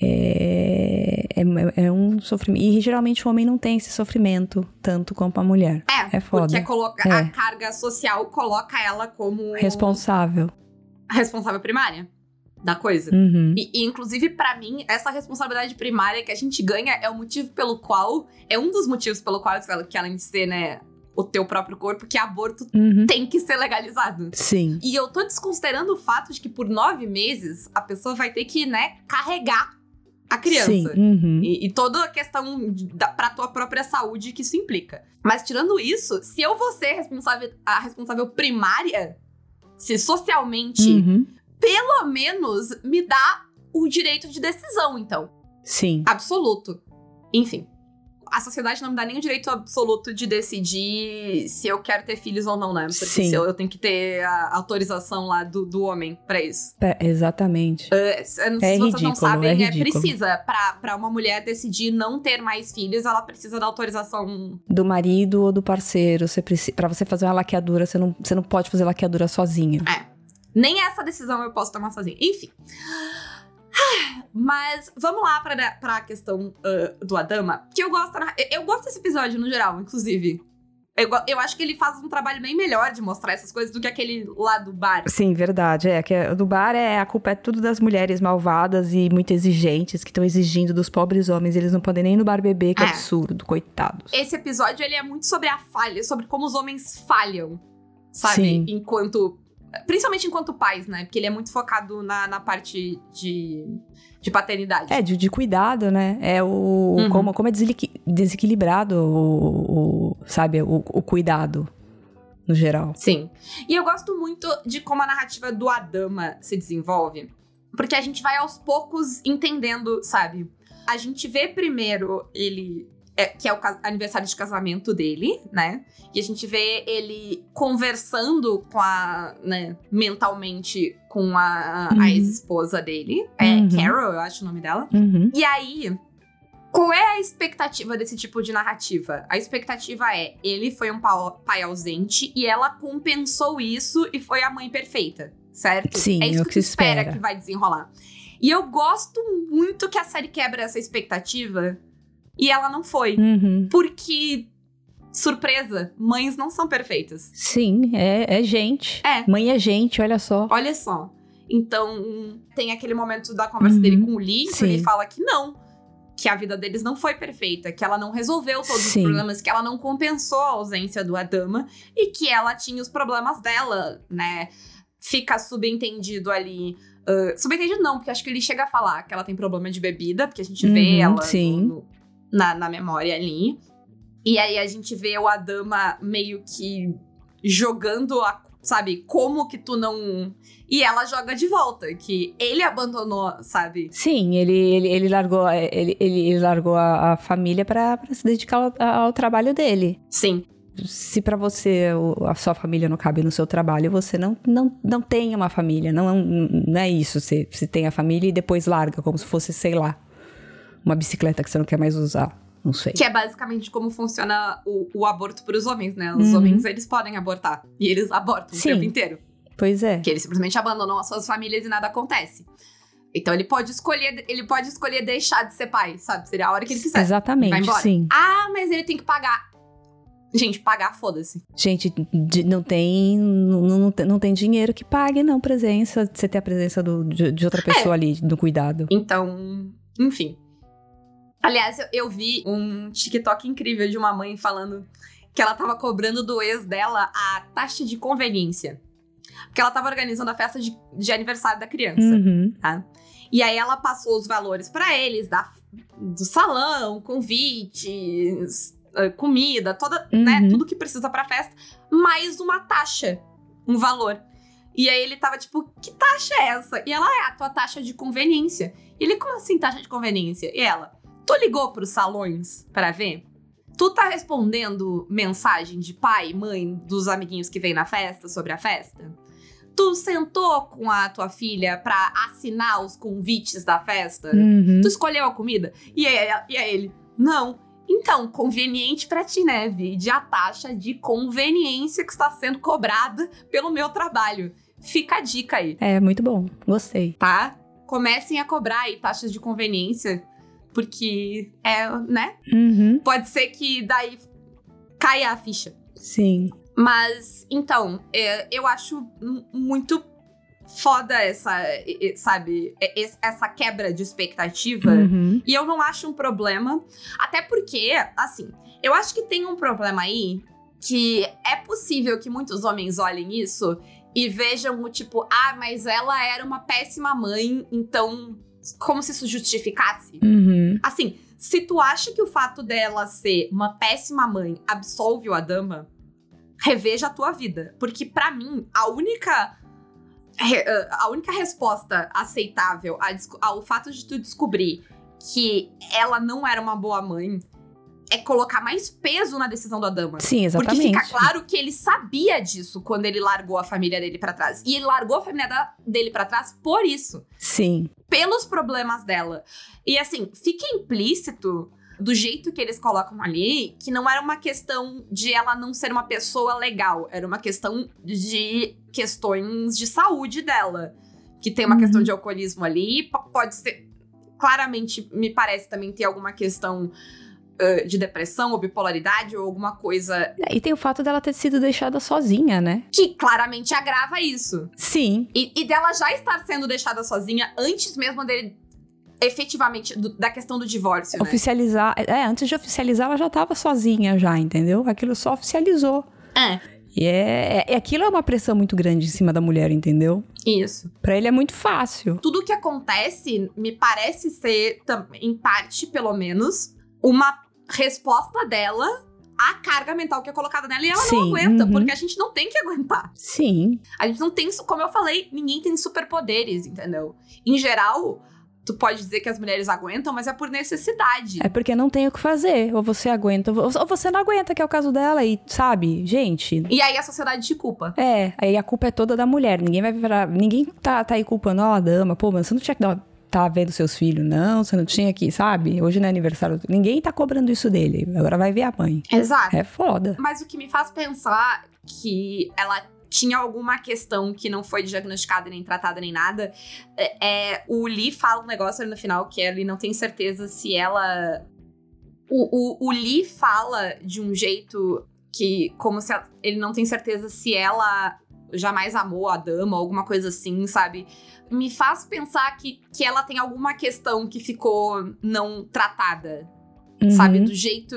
É, é, é, um sofrimento. E geralmente o homem não tem esse sofrimento tanto quanto a mulher. É, é foda. Porque coloca, é. a carga social coloca ela como. Responsável. Responsável primária da coisa. Uhum. E, e, inclusive, para mim, essa responsabilidade primária que a gente ganha é o motivo pelo qual. É um dos motivos pelo qual que além de ser, né, o teu próprio corpo, que aborto uhum. tem que ser legalizado. Sim. E eu tô desconsiderando o fato de que por nove meses a pessoa vai ter que, né, carregar a criança. Sim. Uhum. E, e, toda a questão da, pra tua própria saúde que isso implica. Mas tirando isso, se eu vou ser responsável, a responsável primária, se socialmente, uhum. pelo menos me dá o direito de decisão, então. Sim. Absoluto. Enfim a sociedade não me dá nem o direito absoluto de decidir se eu quero ter filhos ou não, né? Porque Sim. eu, eu, tenho que ter a autorização lá do, do homem para isso. É, exatamente. Uh, não sei é se vocês ridículo, não sabem, é, é precisa. Pra, pra uma mulher decidir não ter mais filhos, ela precisa da autorização do marido ou do parceiro. Você precisa, pra você fazer uma laqueadura, você não, você não pode fazer laqueadura sozinha. É. Nem essa decisão eu posso tomar sozinha. Enfim. Mas vamos lá pra, pra questão uh, do Adama, que eu gosto. Eu gosto desse episódio no geral, inclusive. Eu, eu acho que ele faz um trabalho bem melhor de mostrar essas coisas do que aquele lá do bar. Sim, verdade. É, que é, do bar é a culpa é tudo das mulheres malvadas e muito exigentes que estão exigindo dos pobres homens. Eles não podem nem no bar beber, que é. absurdo, coitados. Esse episódio ele é muito sobre a falha, sobre como os homens falham, sabe? Sim. Enquanto Principalmente enquanto pais, né? Porque ele é muito focado na, na parte de, de paternidade. É, de, de cuidado, né? É o. Uhum. Como, como é desequilibrado o, o sabe, o, o cuidado no geral. Sim. E eu gosto muito de como a narrativa do Adama se desenvolve. Porque a gente vai aos poucos entendendo, sabe? A gente vê primeiro ele é, que é o aniversário de casamento dele, né? E a gente vê ele conversando com a, né, mentalmente com a, uhum. a ex-esposa dele. É uhum. Carol, eu acho o nome dela. Uhum. E aí, qual é a expectativa desse tipo de narrativa? A expectativa é: ele foi um pai ausente e ela compensou isso e foi a mãe perfeita, certo? Sim, é isso é que, que tu espera que vai desenrolar. E eu gosto muito que a série quebra essa expectativa e ela não foi. Uhum. Porque, surpresa, mães não são perfeitas. Sim, é, é gente. É. Mãe é gente, olha só. Olha só. Então, tem aquele momento da conversa uhum. dele com o Lee, que ele fala que não. Que a vida deles não foi perfeita, que ela não resolveu todos Sim. os problemas, que ela não compensou a ausência do Adama e que ela tinha os problemas dela, né? Fica subentendido ali Uh, subentendido não, porque acho que ele chega a falar que ela tem problema de bebida, porque a gente vê uhum, ela sim. No, na, na memória ali. E aí a gente vê o Adama meio que jogando a. Sabe, como que tu não. E ela joga de volta, que ele abandonou, sabe? Sim, ele, ele, ele largou, ele, ele largou a, a família para se dedicar ao, ao, trabalho dele. Sim. Se para você a sua família não cabe no seu trabalho, você não, não, não tem uma família. Não, não é isso. Você, você tem a família e depois larga, como se fosse, sei lá, uma bicicleta que você não quer mais usar. Não sei. Que é basicamente como funciona o, o aborto para os homens, né? Os Uhum. homens, eles podem abortar. E eles abortam Sim. o tempo inteiro. Pois é. Que eles simplesmente abandonam as suas famílias e nada acontece. Então ele pode escolher, ele pode escolher deixar de ser pai, sabe? Seria a hora que ele quiser. Exatamente, Vai embora. sim. Ah, mas ele tem que pagar. Gente, pagar, foda-se. Gente, não tem, não, tem- não tem dinheiro que pague, não, presença. Você ter a presença do- de, de outra pessoa ali, no cuidado. Então, enfim. Aliás, eu, eu vi um TikTok incrível de uma mãe falando que ela tava cobrando do ex dela a taxa de conveniência. Porque ela tava organizando a festa de, de aniversário da criança. Uhum. tá? E aí ela passou os valores pra eles da, do salão, convites, eh, comida, toda, né, Uhum. tudo que precisa pra festa, mais uma taxa, um valor. E aí ele tava tipo, que taxa é essa? E ela, é a tua taxa de conveniência. E ele, como assim taxa de conveniência? E ela, tu ligou pros salões para ver? Tu tá respondendo mensagem de pai, mãe, dos amiguinhos que vem na festa sobre a festa? Tu sentou com a tua filha pra assinar os convites da festa? Uhum. Tu escolheu a comida? E aí, e aí ele, não. Então, conveniente pra ti, né? Vide a taxa de conveniência que está sendo cobrada pelo meu trabalho. Fica a dica aí, É, muito bom. Gostei. tá? Comecem a cobrar aí taxas de conveniência, porque é, né? Uhum. Pode ser que daí caia a ficha. Sim. Mas, então, é, eu acho muito foda essa, sabe, e- essa quebra de expectativa. Uhum. E eu não acho um problema. Até porque, assim, eu acho que tem um problema aí que é possível que muitos homens olhem isso e vejam o tipo, ah, mas ela era uma péssima mãe, então. Como se isso justificasse. Uhum. Assim, se tu acha que o fato dela ser uma péssima mãe absolve o Adama, reveja a tua vida. Porque pra mim, a única. eh, A única resposta aceitável ao fato de tu descobrir que ela não era uma boa mãe é colocar mais peso na decisão do Adama. Sim, Porque exatamente. fica claro que ele sabia disso quando ele largou a família dele pra trás. E ele largou a família da- dele pra trás por isso Sim. pelos problemas dela. E assim, fica implícito do jeito que eles colocam ali que não era uma questão de ela não ser uma pessoa legal, era uma questão de questões de saúde dela. Que tem uma Uhum. questão de alcoolismo ali, pode ser. Claramente, me parece também ter alguma questão ah, de depressão ou bipolaridade ou alguma coisa E tem o fato dela ter sido deixada sozinha, né? que claramente agrava isso. Sim. E, e dela já estar sendo deixada sozinha antes mesmo dele efetivamente do- da questão do divórcio, né? Oficializar. É, antes de oficializar, ela já tava sozinha já, entendeu? Aquilo só oficializou. É, E é, é- aquilo é uma pressão muito grande em cima da mulher, entendeu? isso. Pra ele é muito fácil. Tudo que acontece me parece ser, em parte pelo menos, uma resposta dela à carga mental que é colocada nela e ela Sim, não aguenta, uhum. porque a gente não tem que aguentar. Sim. A gente não tem, como eu falei, ninguém tem superpoderes, entendeu? Em geral, tu pode dizer que as mulheres aguentam, mas é por necessidade. É porque não tem o que fazer. Ou você aguenta, ou você não aguenta, que é o caso dela. E, sabe, gente. E aí a sociedade te culpa. É, aí a culpa é toda da mulher. Ninguém vai virar. Ninguém tá, tá aí culpando, ó, a dama, pô, mas você não tinha que dar. Tá vendo seus filhos, não, você não tinha que, sabe? Hoje não é aniversário. Ninguém tá cobrando isso dele. Agora vai ver a mãe. Exato. É foda. Mas o que me faz pensar que ela tinha alguma questão que não foi diagnosticada nem tratada nem nada é, é, o Lee fala um negócio ali no final que ele não tem certeza se ela o, o, o Lee fala de um jeito que como se ela- ele não tem certeza se ela jamais amou a dama alguma coisa assim, sabe? Me faz pensar que, que ela tem alguma questão que ficou não tratada sabe? Uhum. Do jeito.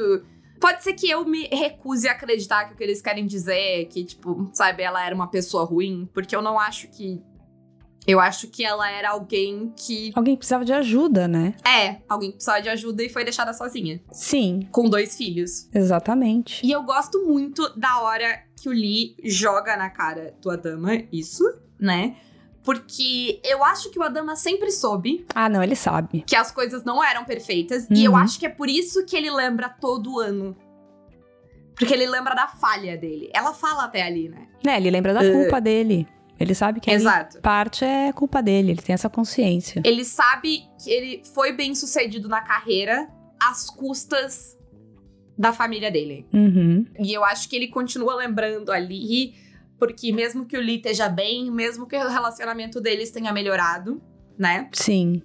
Pode ser que eu me recuse a acreditar que o que eles querem dizer é que, tipo, sabe, ela era uma pessoa ruim, porque eu não acho que. Eu acho que ela era alguém que. Alguém precisava de ajuda, né? É, alguém que precisava de ajuda e foi deixada sozinha. Sim, Com dois filhos. exatamente. E eu gosto muito da hora que o Lee joga na cara do Adama isso, né? Porque eu acho que o Adama sempre soube Ah, não, ele sabe. que as coisas não eram perfeitas. E eu Uhum. acho que é por isso que ele lembra todo ano. Porque ele lembra da falha dele. Ela fala até ali, né? Né, ele lembra da culpa dele. Ele sabe que Exato. parte é culpa dele, ele tem essa consciência. Ele sabe que ele foi bem sucedido na carreira às custas da família dele. Uhum. E eu acho que ele continua lembrando ali, porque mesmo que o Lee esteja bem, mesmo que o relacionamento deles tenha melhorado, né? Sim.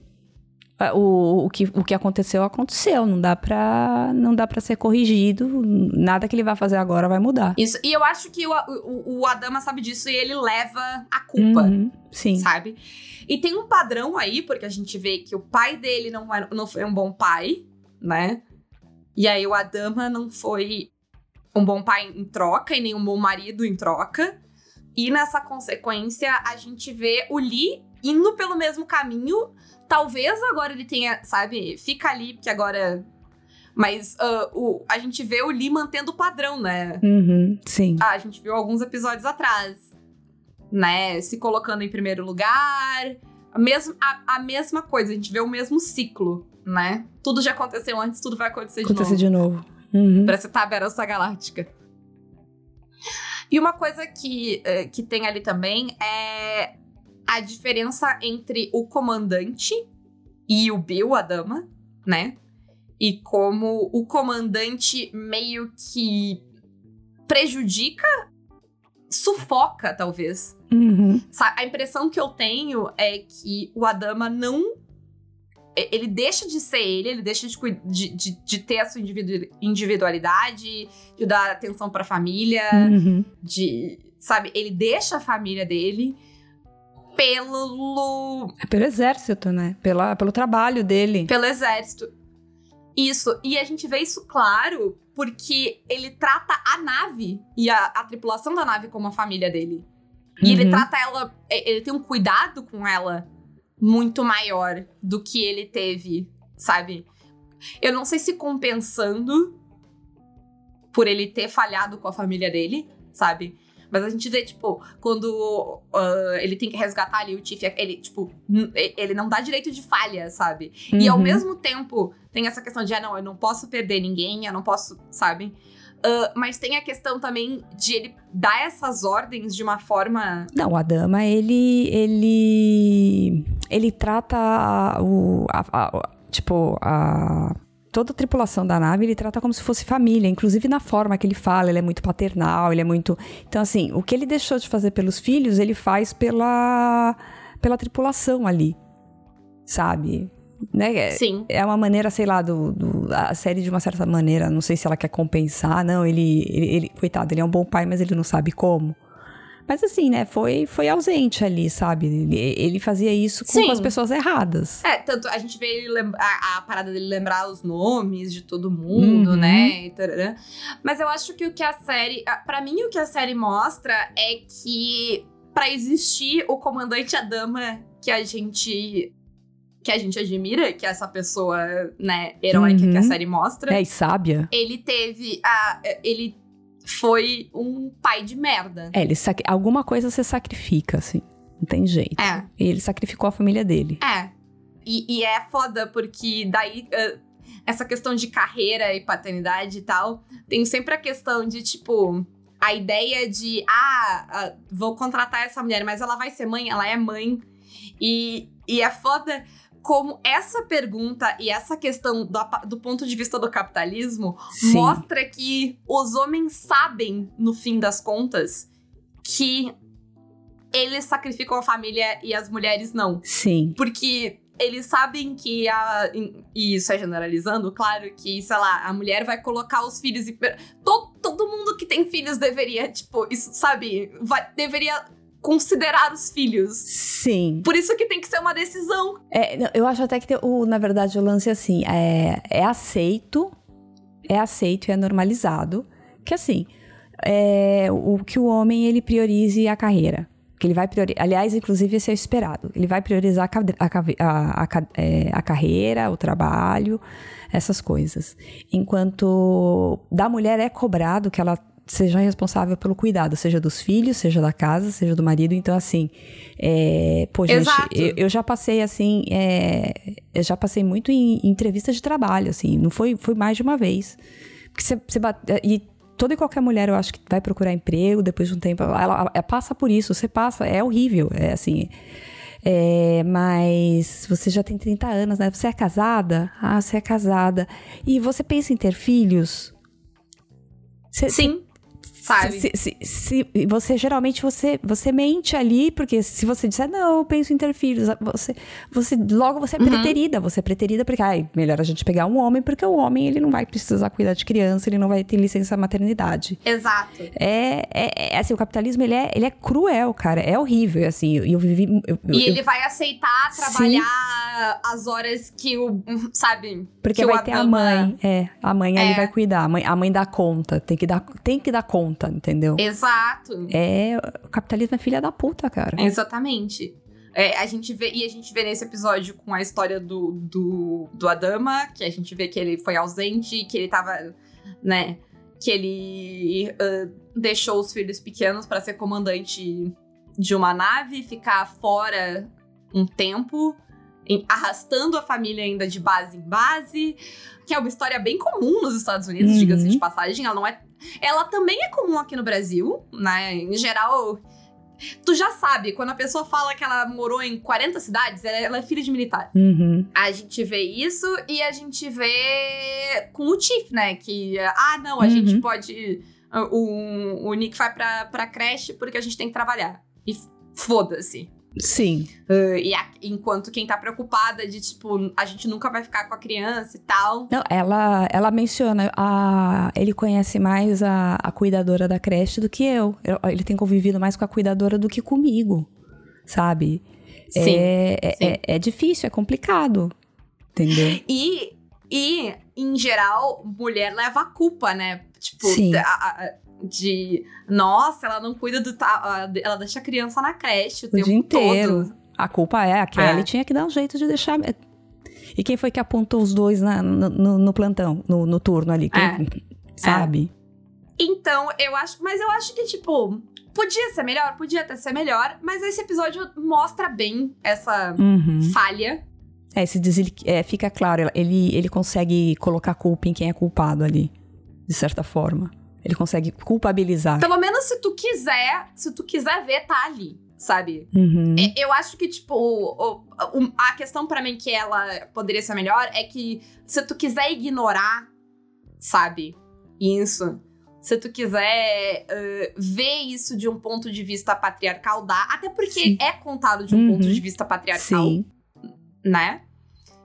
Ah, O, o, que, o que aconteceu, aconteceu. Não dá pra, não dá pra ser corrigido. Nada que ele vai fazer agora vai mudar. Isso. E eu acho que o, o, o Adama sabe disso e ele leva a culpa. Uhum, Sim. sabe? E tem um padrão aí, porque a gente vê que o pai dele não, era- não foi um bom pai, né? E aí o Adama não foi um bom pai em troca e nem um bom marido em troca. E nessa consequência, a gente vê o Lee indo pelo mesmo caminho. Talvez agora ele tenha, sabe, fica ali, porque agora. Mas ah, o, a gente vê o Lee mantendo o padrão, né? Uhum, sim. Ah, a gente viu alguns episódios atrás. né? Se colocando em primeiro lugar. A, mesma a, a mesma coisa, a gente vê o mesmo ciclo, né? Tudo já aconteceu antes, tudo vai acontecer de Acontecer novo. de novo. Uhum. Pra citar a Battlestar Galáctica. E uma coisa que, eh, que tem ali também é a diferença entre o comandante e o Bill, a dama, né? E como o comandante meio que prejudica, sufoca, talvez. Uhum. A impressão que eu tenho é que o Adama não. E- Ele deixa de ser ele, ele deixa de, de, de, ter a sua individu- individualidade, de dar atenção pra família, Uhum. de. Sabe? Ele deixa a família dele pelo. É pelo exército, né? Pela, pelo trabalho dele. pelo exército. Isso. E a gente vê isso claro porque ele trata a nave e a, a tripulação da nave como a família dele. E ele Uhum. trata ela. é, Ele tem um cuidado com ela muito maior do que ele teve, sabe? Eu não sei se compensando por ele ter falhado com a família dele, sabe? Mas a gente vê, tipo, quando ah, ele tem que resgatar ali o Tiff, ele, tipo, ele não dá direito de falha, sabe? E ao Uhum. mesmo tempo, tem essa questão de, ah, não, eu não posso perder ninguém, eu não posso, sabe? Ah, mas tem a questão também de ele dar essas ordens de uma forma. Não, o Adama, ele. Ele. Ele trata a- o. a- a- tipo, a. Toda a tripulação da nave ele trata como se fosse família, inclusive na forma que ele fala, ele é muito paternal, ele é muito. Então, assim, o que ele deixou de fazer pelos filhos, ele faz pela, pela tripulação ali. Sabe? Né? É- Sim. é uma maneira, sei lá, do, do- a série de uma certa maneira, não sei se ela quer compensar, não, ele, ele, ele- coitado, ele é um bom pai, mas ele não sabe como. Mas assim, né, foi, foi ausente ali, sabe? Ele, ele fazia isso com, Sim. as pessoas erradas. É, tanto a gente vê ele a, a parada dele lembrar os nomes de todo mundo, Uhum. né? Mas eu acho que o que a série. a- Pra mim, o que a série mostra é que pra existir o comandante Adama que a gente. Que a gente admira, que é essa pessoa, né, heróica Uhum. que a série mostra. É, e sábia. Ele teve a. Ele foi um pai de merda. É, ele sac- alguma coisa você sacrifica, assim. Não tem jeito. É. E ele sacrificou a família dele. É. E, e é foda, porque daí. ah, essa questão de carreira e paternidade e tal, tem sempre a questão de, tipo. A ideia de, ah, ah, vou contratar essa mulher, mas ela vai ser mãe, ela é mãe. E, e é foda como essa pergunta e essa questão do, do ponto de vista do capitalismo Sim. mostra que os homens sabem, no fim das contas, que eles sacrificam a família e as mulheres não. Sim. Porque eles sabem que a. E isso é generalizando, claro, que, sei lá, a mulher vai colocar os filhos. Todo, todo mundo que tem filhos deveria, tipo, isso, sabe? Vai, deveria considerar os filhos. Sim. Por isso que tem que ser uma decisão. É, eu acho até que, tem o, na verdade, o lance é assim, é, é aceito, é aceito e é normalizado que, assim, é, o que o homem, ele priorize a carreira. Que ele vai priorizar, aliás, inclusive, esse é o esperado. Ele vai priorizar a, a a- é, a carreira, o trabalho, essas coisas. Enquanto da mulher é cobrado que ela seja responsável pelo cuidado, seja dos filhos, seja da casa, seja do marido. Então, assim, é, pô, gente, eu, eu já passei assim, é, eu já passei muito em, em entrevista de trabalho, assim, não foi, foi mais de uma vez. Porque você, você bate, e toda e qualquer mulher, eu acho que vai procurar emprego depois de um tempo, ela, ela- ela passa por isso, você passa, é horrível, é assim. É, mas você já tem 30 anos, né? Você é casada? Ah, você é casada. E você pensa em ter filhos? Você, Sim. Sabe? se, se- se- você geralmente você, você mente ali, porque se você disser, não, eu penso em ter filhos, você, você logo você é Uhum. preterida, você é preterida porque ai, melhor a gente pegar um homem, porque o homem ele não vai precisar cuidar de criança, ele não vai ter licença maternidade. Exato. É, é, é, assim, o capitalismo ele é, ele é cruel, cara, é horrível, assim, eu, eu vivi... eu- E eu- ele vai aceitar trabalhar as horas que o. Sabe? Porque que vai ter a mãe, é, a mãe ali É. vai cuidar, a mãe, a mãe dá conta, tem que dar, tem que dar conta, entendeu? Exato. É, o capitalismo é filha da puta, cara. Exatamente. É, a gente vê, e a gente vê nesse episódio com a história do, do, do Adama, que a gente vê que ele foi ausente, que ele tava, né, que ele ah, deixou os filhos pequenos pra ser comandante de uma nave, ficar fora um tempo, em- arrastando a família ainda de base em base, que é uma história bem comum nos Estados Unidos, Uhum. diga-se de passagem. Ela não é. Ela também é comum aqui no Brasil, né? Em geral. Tu já sabe, quando a pessoa fala que ela morou em 40 cidades, ela é filha de militar. Uhum. A gente vê isso e a gente vê com o Tiff, né? Que, ah, não, a Uhum. gente pode. O, o Nick vai pra, pra creche porque a gente tem que trabalhar. E foda-se. Sim. Uh, e a- enquanto quem tá preocupada de, tipo, a gente nunca vai ficar com a criança e tal. Não, ela, ela menciona, a, ele conhece mais a, a cuidadora da creche do que eu. Ele tem convivido mais com a cuidadora do que comigo, sabe? Sim. É, é, sim. é- é difícil, é complicado. Entendeu? E, e, em geral, mulher leva a culpa, né? Tipo, Sim. a- a- de. Nossa, ela não cuida do. ta- a- Ela deixa a criança na creche o, O tempo dia inteiro. todo. A culpa é, a Kelly É. tinha que dar um jeito de deixar. E quem foi que apontou os dois na- no, no- plantão, no, no turno ali? Quem- É. Sabe? Então, eu acho. Mas eu acho que, tipo, podia ser melhor, podia até ser melhor, mas esse episódio mostra bem essa Uhum. falha. É, esse desili- é, fica claro, ele, ele consegue colocar culpa em quem é culpado ali, de certa forma. Ele consegue culpabilizar. Pelo menos se tu quiser, se tu quiser ver, tá ali, sabe? Uhum. É, Eu acho que, tipo, o- o- a questão pra mim que ela poderia ser melhor é que se tu quiser ignorar, sabe? Isso. Se tu quiser eh, ver isso de um ponto de vista patriarcal, dá. Até porque Sim. é contado de um Uhum. ponto de vista patriarcal, Sim. né?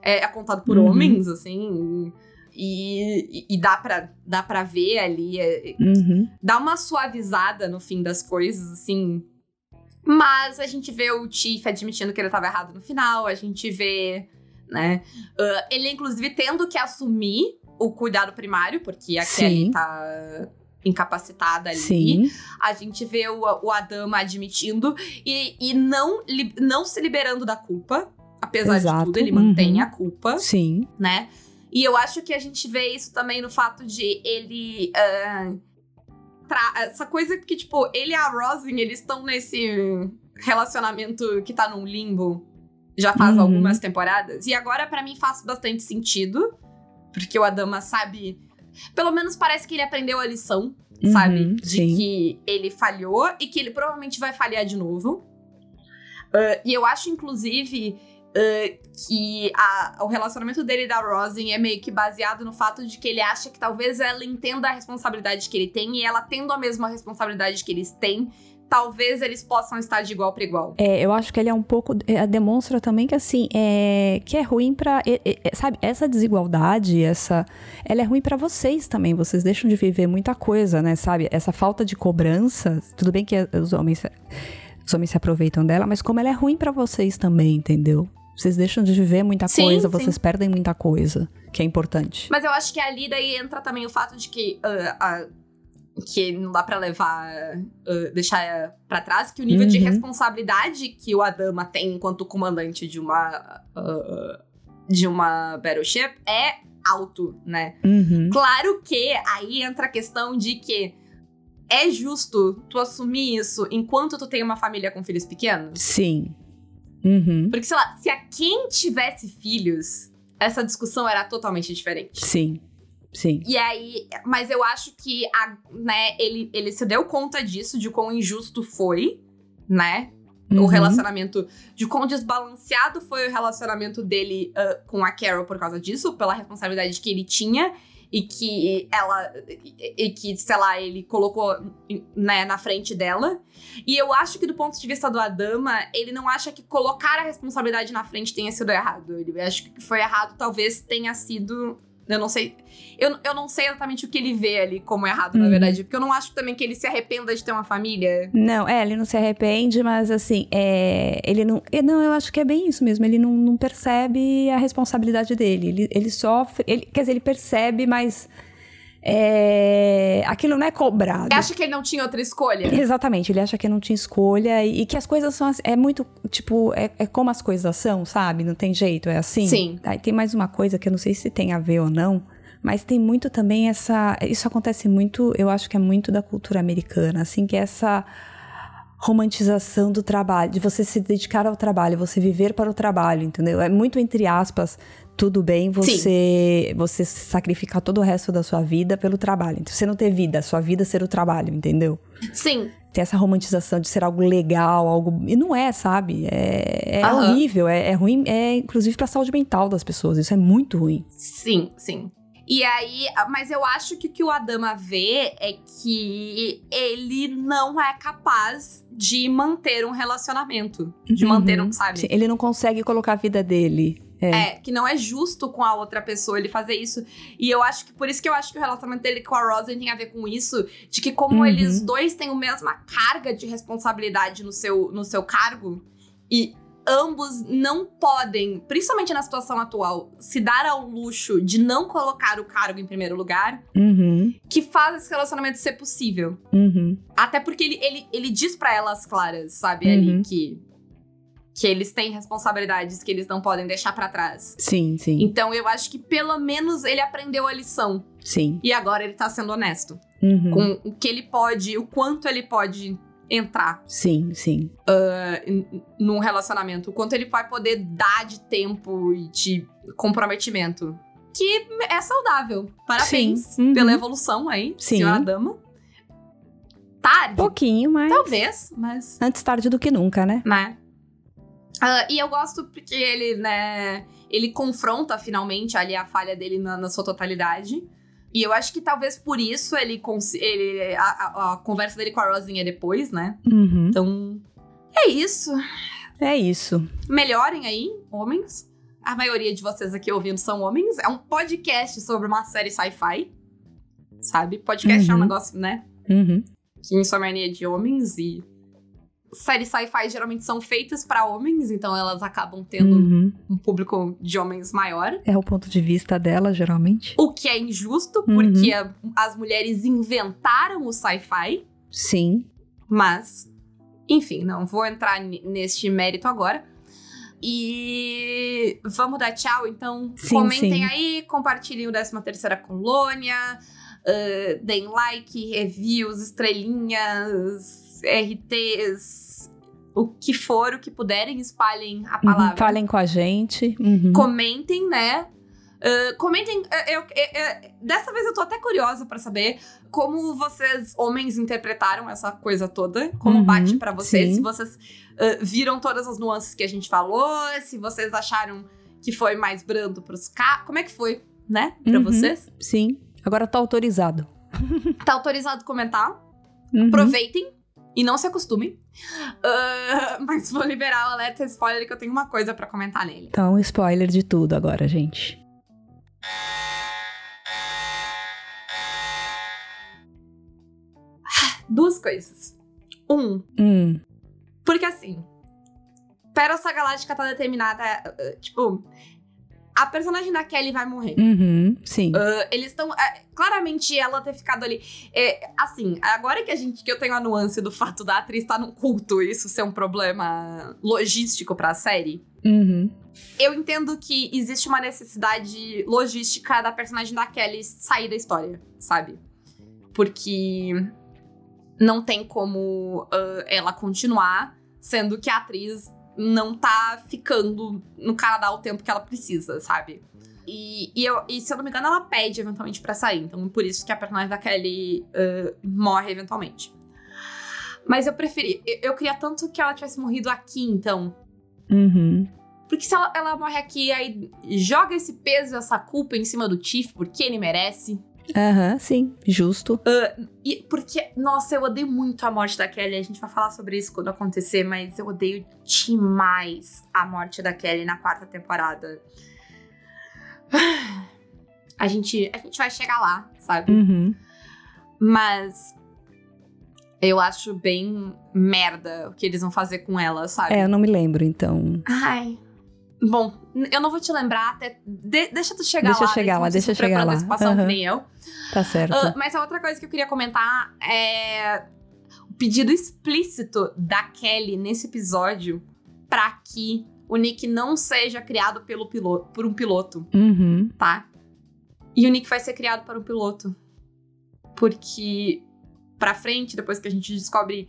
É, é contado por Uhum. homens, assim. E, e- e dá, pra, dá pra ver ali. é- Uhum. dá uma suavizada no fim das coisas, assim. Mas a gente vê o Tiff admitindo que ele tava errado no final, a gente vê, né? ah, ele, inclusive, tendo que assumir o cuidado primário, porque a Sim. Kelly tá incapacitada ali. Sim. A gente vê o, o Adama admitindo e, e não, li- não se liberando da culpa. Apesar de Exato, tudo, ele uhum. mantém a culpa Sim. né? E eu acho que a gente vê isso também no fato de ele. tra- essa coisa que, tipo, ele e a Rosin, eles estão nesse relacionamento que tá num limbo já faz Uhum. algumas temporadas. E agora, pra mim, faz bastante sentido. Porque o Adama sabe. Pelo menos parece que ele aprendeu a lição, sabe? Uhum, De sim. que ele falhou e que ele provavelmente vai falhar de novo. Ah, e eu acho, inclusive, ah, que a- o relacionamento dele e da Rosin é meio que baseado no fato de que ele acha que talvez ela entenda a responsabilidade que ele tem e ela tendo a mesma responsabilidade que eles têm, talvez eles possam estar de igual para igual. É, eu acho que ele é um pouco. é, demonstra também que, assim, é, que é ruim pra. é, é, sabe, essa desigualdade, essa. Ela é ruim pra vocês também. Vocês deixam de viver muita coisa, né? Sabe? Essa falta de cobrança. Tudo bem que os homens. Os homens se aproveitam dela, mas como ela é ruim pra vocês também, entendeu? Vocês deixam de viver muita Sim, coisa, sim. vocês perdem muita coisa, que é importante. Mas eu acho que ali daí entra também o fato de que ah, que não dá pra levar ah, deixar pra trás que o nível de Uhum. responsabilidade que o Adama tem enquanto comandante de uma ah, de uma battleship é alto, né? Uhum. Claro que aí entra a questão de que é justo tu assumir isso enquanto tu tem uma família com filhos pequenos? Sim. Uhum. Porque, sei lá, se a quem tivesse filhos, essa discussão era totalmente diferente. Sim. Sim. E aí, mas eu acho que a, né, ele, ele se deu conta disso, de quão injusto foi, né? O Uhum. relacionamento, de quão desbalanceado foi o relacionamento dele ah, com a Carol por causa disso, pela responsabilidade que ele tinha e que ela, e, que, sei lá, ele colocou né, na frente dela. E eu acho que do ponto de vista do Adama, ele não acha que colocar a responsabilidade na frente tenha sido errado. Ele acha que foi errado talvez tenha sido. Eu não sei. Eu, eu não sei exatamente o que ele vê ali como errado, na Uhum. verdade. Porque eu não acho também que ele se arrependa de ter uma família. Não, é, ele não se arrepende, mas assim, é, ele não. é, Não, eu acho que é bem isso mesmo. Ele não, não percebe a responsabilidade dele. Ele, ele sofre. Ele, quer dizer, ele percebe, mas. É, aquilo não é cobrado. Você acha que ele não tinha outra escolha? Exatamente, ele acha que não tinha escolha e, e que as coisas são assim, é muito, tipo, é, é como as coisas são, sabe? Não tem jeito, é assim. Sim. Aí tem mais uma coisa que eu não sei se tem a ver ou não, mas tem muito também essa, isso acontece muito, eu acho que é muito da cultura americana, assim, que é essa romantização do trabalho, de você se dedicar ao trabalho, você viver para o trabalho, entendeu? É muito entre aspas, tudo bem você você sacrificar todo o resto da sua vida pelo trabalho. Então, você não ter vida, sua vida ser o trabalho, entendeu? Sim. Tem essa romantização de ser algo legal, algo. E não é, sabe? É, é Aham. horrível, é, é ruim, é inclusive pra saúde mental das pessoas. Isso é muito ruim. Sim, sim. E aí, mas eu acho que o que o Adama vê é que ele não é capaz de manter um relacionamento. De manter um, sabe? Sim, ele não consegue colocar a vida dele. É. É, que não é justo com a outra pessoa ele fazer isso. E eu acho que por isso que eu acho que o relacionamento dele com a Rosa tem a ver com isso, de que como Uhum. eles dois têm a mesma carga de responsabilidade no seu, no seu cargo e ambos não podem, principalmente na situação atual, se dar ao luxo de não colocar o cargo em primeiro lugar, Uhum, que faz esse relacionamento ser possível. uhum. Até porque ele, ele, ele diz pra elas claras, sabe, Uhum. ali que que eles têm responsabilidades que eles não podem deixar pra trás. Sim, sim, Então eu acho que pelo menos ele aprendeu a lição. sim. E agora ele tá sendo honesto Uhum. com o que ele pode, o quanto ele pode entrar Sim, sim. uh, num relacionamento, o quanto ele vai poder dar de tempo e de comprometimento. Que é saudável. Parabéns uhum. pela evolução aí, Sim. senhora dama. Tarde, Pouquinho, mas talvez, mas antes tarde do que nunca, né? né? Ah, e eu gosto porque ele, né, ele confronta finalmente ali a falha dele na, na sua totalidade. E eu acho que talvez por isso ele, ele a, a- conversa dele com a Rosinha é depois, né? Uhum. Então, é isso. É isso. Melhorem aí, homens. A maioria de vocês aqui ouvindo são homens. É um podcast sobre uma série sci-fi. Sabe? Podcast é um Uhum. negócio, né? Uhum. que em sua mania de homens e séries sci-fi geralmente são feitas pra homens, então elas acabam tendo Uhum. um público de homens maior. É o ponto de vista dela, geralmente. O que é injusto, Uhum. porque a- as mulheres inventaram o sci-fi, Sim. mas enfim, não vou entrar neste mérito agora. E vamos dar tchau, então. Sim, Comentem sim. aí, compartilhem o 13 terceira colônia, ah, deem like, reviews, estrelinhas, RTs, o que for, o que puderem, espalhem a Uhum. palavra. Falem com a gente. Uhum. Comentem, né? Ah, comentem. ah, eu- eu- eu- dessa vez eu tô até curiosa pra saber como vocês, homens, interpretaram essa coisa toda. Como Uhum, bate pra vocês. sim. Se vocês ah, viram todas as nuances que a gente falou. Se vocês acharam que foi mais brando pros caras. Como é que foi, né? Pra Uhum. vocês. Sim. Agora tá autorizado. Tá autorizado comentar. Uhum. Aproveitem. E não se acostumem. Ah, mas vou liberar o alerta spoiler que eu tenho uma coisa pra comentar nele. Então, spoiler de tudo agora, gente. Duas coisas. Um, Hum. porque assim, Perossa Galáctica tá determinada, uh, tipo, a personagem da Kelly vai morrer. Uhum. Sim. Uh, eles estão. claramente ela ter ficado ali. É, assim, agora que a gente. que eu tenho a nuance do fato da atriz estar num culto, isso ser um problema logístico pra série. Uhum. Eu entendo que existe uma necessidade logística da personagem da Kelly sair da história, sabe? Porque não tem como ah, ela continuar, sendo que a atriz não tá ficando no Canadá o tempo que ela precisa, sabe? E, e, eu, e se eu não me engano, ela pede eventualmente pra sair. Então, por isso que a personagem da Kelly ah, morre eventualmente. Mas eu preferi. Eu, eu queria tanto que ela tivesse morrido aqui, então. Uhum. Porque se ela, ela morre aqui, aí joga esse peso, essa culpa em cima do Tiff, porque ele merece. Aham, sim. Justo. E porque, nossa, eu odeio muito a morte da Kelly. A gente vai falar sobre isso quando acontecer, mas eu odeio demais a morte da Kelly na quarta temporada. A gente, a gente vai chegar lá, sabe? Uhum. Mas eu acho bem merda o que eles vão fazer com ela, sabe? É, eu não me lembro, então. Ai. Bom, eu não vou te lembrar até. de- deixa tu chegar Deixa eu lá. chegar lá, deixa eu chegar lá. a situação que Aham. nem eu. Tá certo. Ah, mas a outra coisa que eu queria comentar é o pedido explícito da Kelly nesse episódio pra que o Nick não seja criado pelo piloto, por um piloto, Uhum. tá? E o Nick vai ser criado para um piloto. Porque pra frente, depois que a gente descobre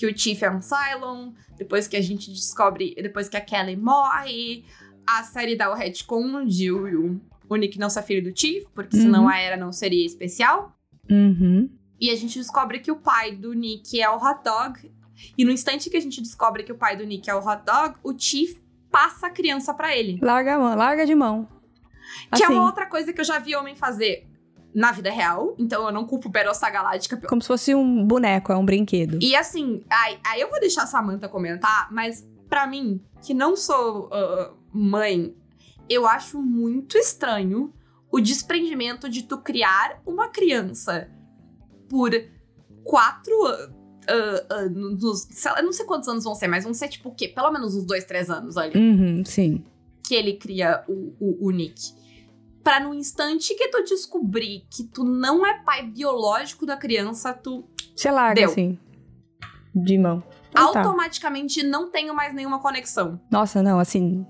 que o Chief é um Cylon, depois que a gente descobre, depois que a Kelly morre, a série dá o retcon de o, o Nick não ser filho do Chief, porque Uhum. senão a era não seria especial. Uhum. E a gente descobre que o pai do Nick é o hot dog. E no instante que a gente descobre que o pai do Nick é o hot dog, o Chief passa a criança pra ele. Larga a mão, larga de mão. Que é Assim, uma outra coisa que eu já vi homem fazer na vida real. Então eu não culpo Battlestar Galáctica. Como se fosse um boneco, é um brinquedo. E assim, aí, aí eu vou deixar a Samantha comentar, mas pra mim, que não sou ah, mãe, eu acho muito estranho o desprendimento de tu criar uma criança por quatro an- anos. sei lá, Eu não sei quantos anos vão ser, mas vão ser tipo o quê? Pelo menos uns dois, três anos ali. Uhum, sim. que ele cria o, o, o Nick. Pra no instante que tu descobrir que tu não é pai biológico da criança, tu larga, Deu. assim. De mão. Então tá. automaticamente não tenho mais nenhuma conexão. Nossa, não, assim.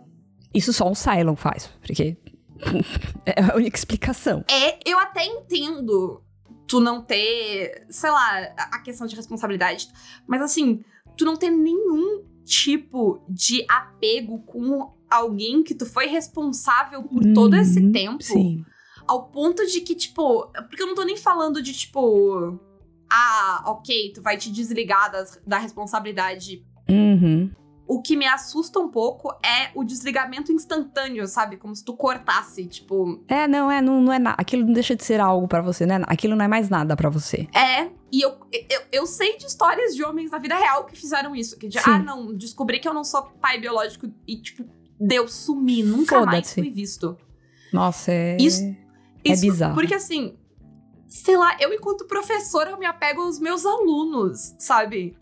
Isso só um Cylon faz, porque. é a única explicação. É, eu até entendo tu não ter, sei lá, a a questão de responsabilidade, mas assim, tu não ter nenhum tipo de apego com alguém que tu foi responsável por todo esse Uhum, tempo. Sim. Ao ponto de que, tipo. Porque eu não tô nem falando de, tipo. Ah, ok, tu vai te desligar das- da responsabilidade. Uhum. O que me assusta um pouco é o desligamento instantâneo, sabe? Como se tu cortasse, tipo. É, não, é, não, não é nada. Aquilo não deixa de ser algo pra você, né? Aquilo não é mais nada pra você. É. E eu, eu, eu sei de histórias de homens na vida real que fizeram isso. Que de, Sim. ah, não, descobri que eu não sou pai biológico e, tipo, deu sumir. Nunca mais fui visto. Nossa, é. Isso- É Isso, bizarro. Porque assim, sei lá, eu enquanto professora eu me apego aos meus alunos, sabe?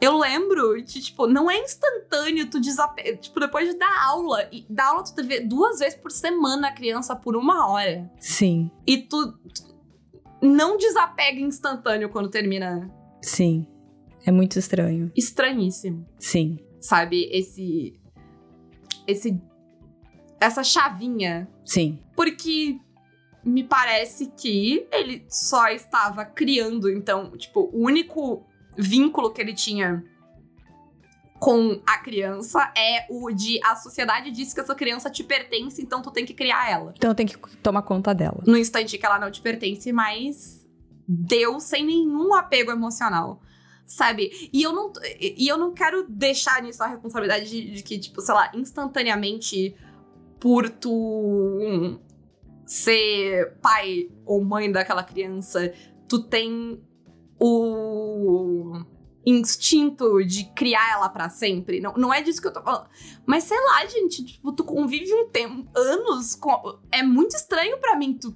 Eu lembro de, tipo, não é instantâneo tu desapega. Tipo, depois de dar aula, e dar aula tu vê duas vezes por semana a criança por uma hora. Sim, E tu, tu não desapega instantâneo quando termina. sim. É muito estranho. Estranhíssimo, Sim. sabe? Esse. Esse. Essa chavinha Sim. Porque me parece que ele só estava criando, então, tipo, o único vínculo que ele tinha com a criança é o de a sociedade diz que essa criança te pertence, então tu tem que criar ela. Então tem que tomar conta dela. No instante que ela não te pertence, mas deu sem nenhum apego emocional. Sabe? E eu não, e eu não quero deixar nisso a responsabilidade de, de que, tipo, sei lá, instantaneamente, por tu hum, ser pai ou mãe daquela criança, tu tem o instinto de criar ela pra sempre. Não, não é disso que eu tô falando. Mas sei lá, gente, tipo, tu convive um tempo, anos com. É muito estranho pra mim tu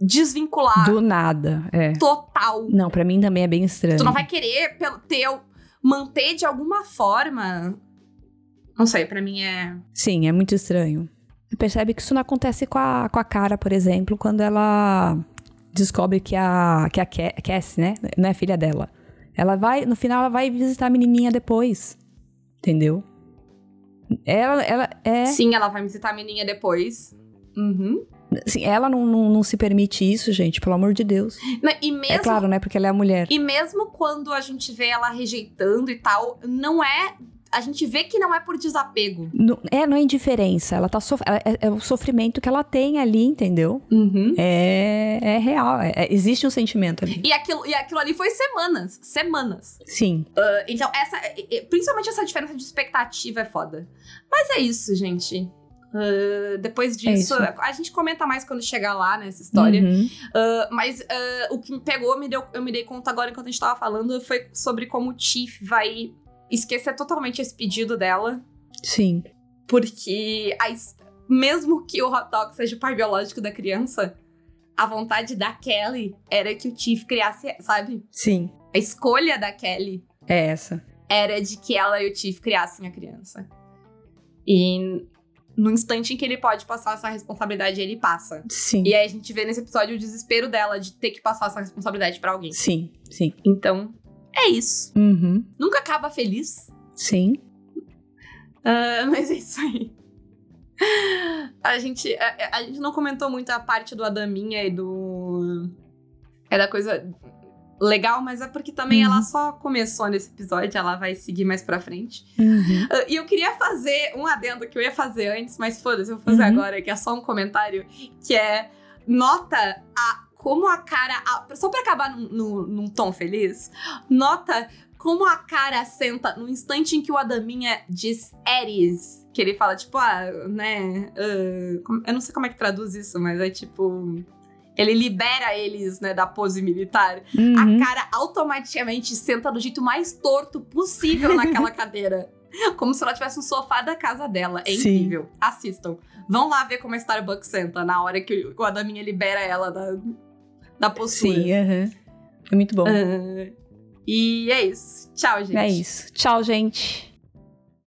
desvincular Do nada, é. total. Não, pra mim também é bem estranho. Tu não vai querer pelo- ter, manter de alguma forma. Não sei, pra mim é. Sim, é muito estranho. Você percebe que isso não acontece com a, com a cara, por exemplo, quando ela descobre que a, que a Ca- Cassie, né? Não é filha dela. Ela vai, no final, ela vai visitar a menininha depois. Entendeu? Ela, ela é. Sim, ela vai me citar a menina depois. Uhum. Assim, ela não, não, não se permite isso, gente, pelo amor de Deus. E mesmo, É claro, né? Porque ela é a mulher. e mesmo quando a gente vê ela rejeitando e tal, não é. A gente vê que não é por desapego. Não, é, não é indiferença. Ela tá sof ela- é, é o sofrimento que ela tem ali, entendeu? Uhum. É, é real. é- é- existe um sentimento ali. E aquilo, e aquilo ali foi semanas. Semanas. Sim. Uh, então, essa. Principalmente essa diferença de expectativa é foda. Mas é isso, gente. Uh, depois disso, isso. a gente comenta mais quando chegar lá nessa história. Uhum. Uh, mas uh, o que me pegou, me deu, eu me dei conta agora enquanto a gente tava falando, foi sobre como o Chief vai esquecer totalmente esse pedido dela. Sim. Porque a es- mesmo que o hot dog seja o pai biológico da criança, a vontade da Kelly era que o Chief criasse, sabe? Sim. A escolha da Kelly É essa. era de que ela e o Tiff criassem a criança. E no instante em que ele pode passar essa responsabilidade, ele passa. Sim. E aí a gente vê nesse episódio o desespero dela de ter que passar essa responsabilidade pra alguém. Sim. Sim. Então, é isso. Uhum. Nunca acaba feliz. Sim. Ah, mas é isso aí. A gente, a, a gente não comentou muito a parte do Adaminha e do. É da coisa legal, mas é porque também Uhum. ela só começou nesse episódio, ela vai seguir mais pra frente. Uhum. Ah, E eu queria fazer um adendo que eu ia fazer antes, mas foda-se, eu vou fazer Uhum. agora, que é só um comentário, que é nota a como a cara. a- só pra acabar num, num- num tom feliz, nota como a cara senta no instante em que o Adaminha diz Eris. Que ele fala, tipo, ah, né? como- eu não sei como é que traduz isso, mas é tipo. Ele libera eles, né, da pose militar. Uhum. A cara automaticamente senta do jeito mais torto possível naquela cadeira. Como se ela tivesse um sofá da casa dela. É Sim. incrível. Assistam. Vão lá ver como a Starbucks senta na hora que o Adaminha libera ela da, da postura. Sim, aham. É muito bom. E é isso. Tchau, gente. É isso. Tchau, gente.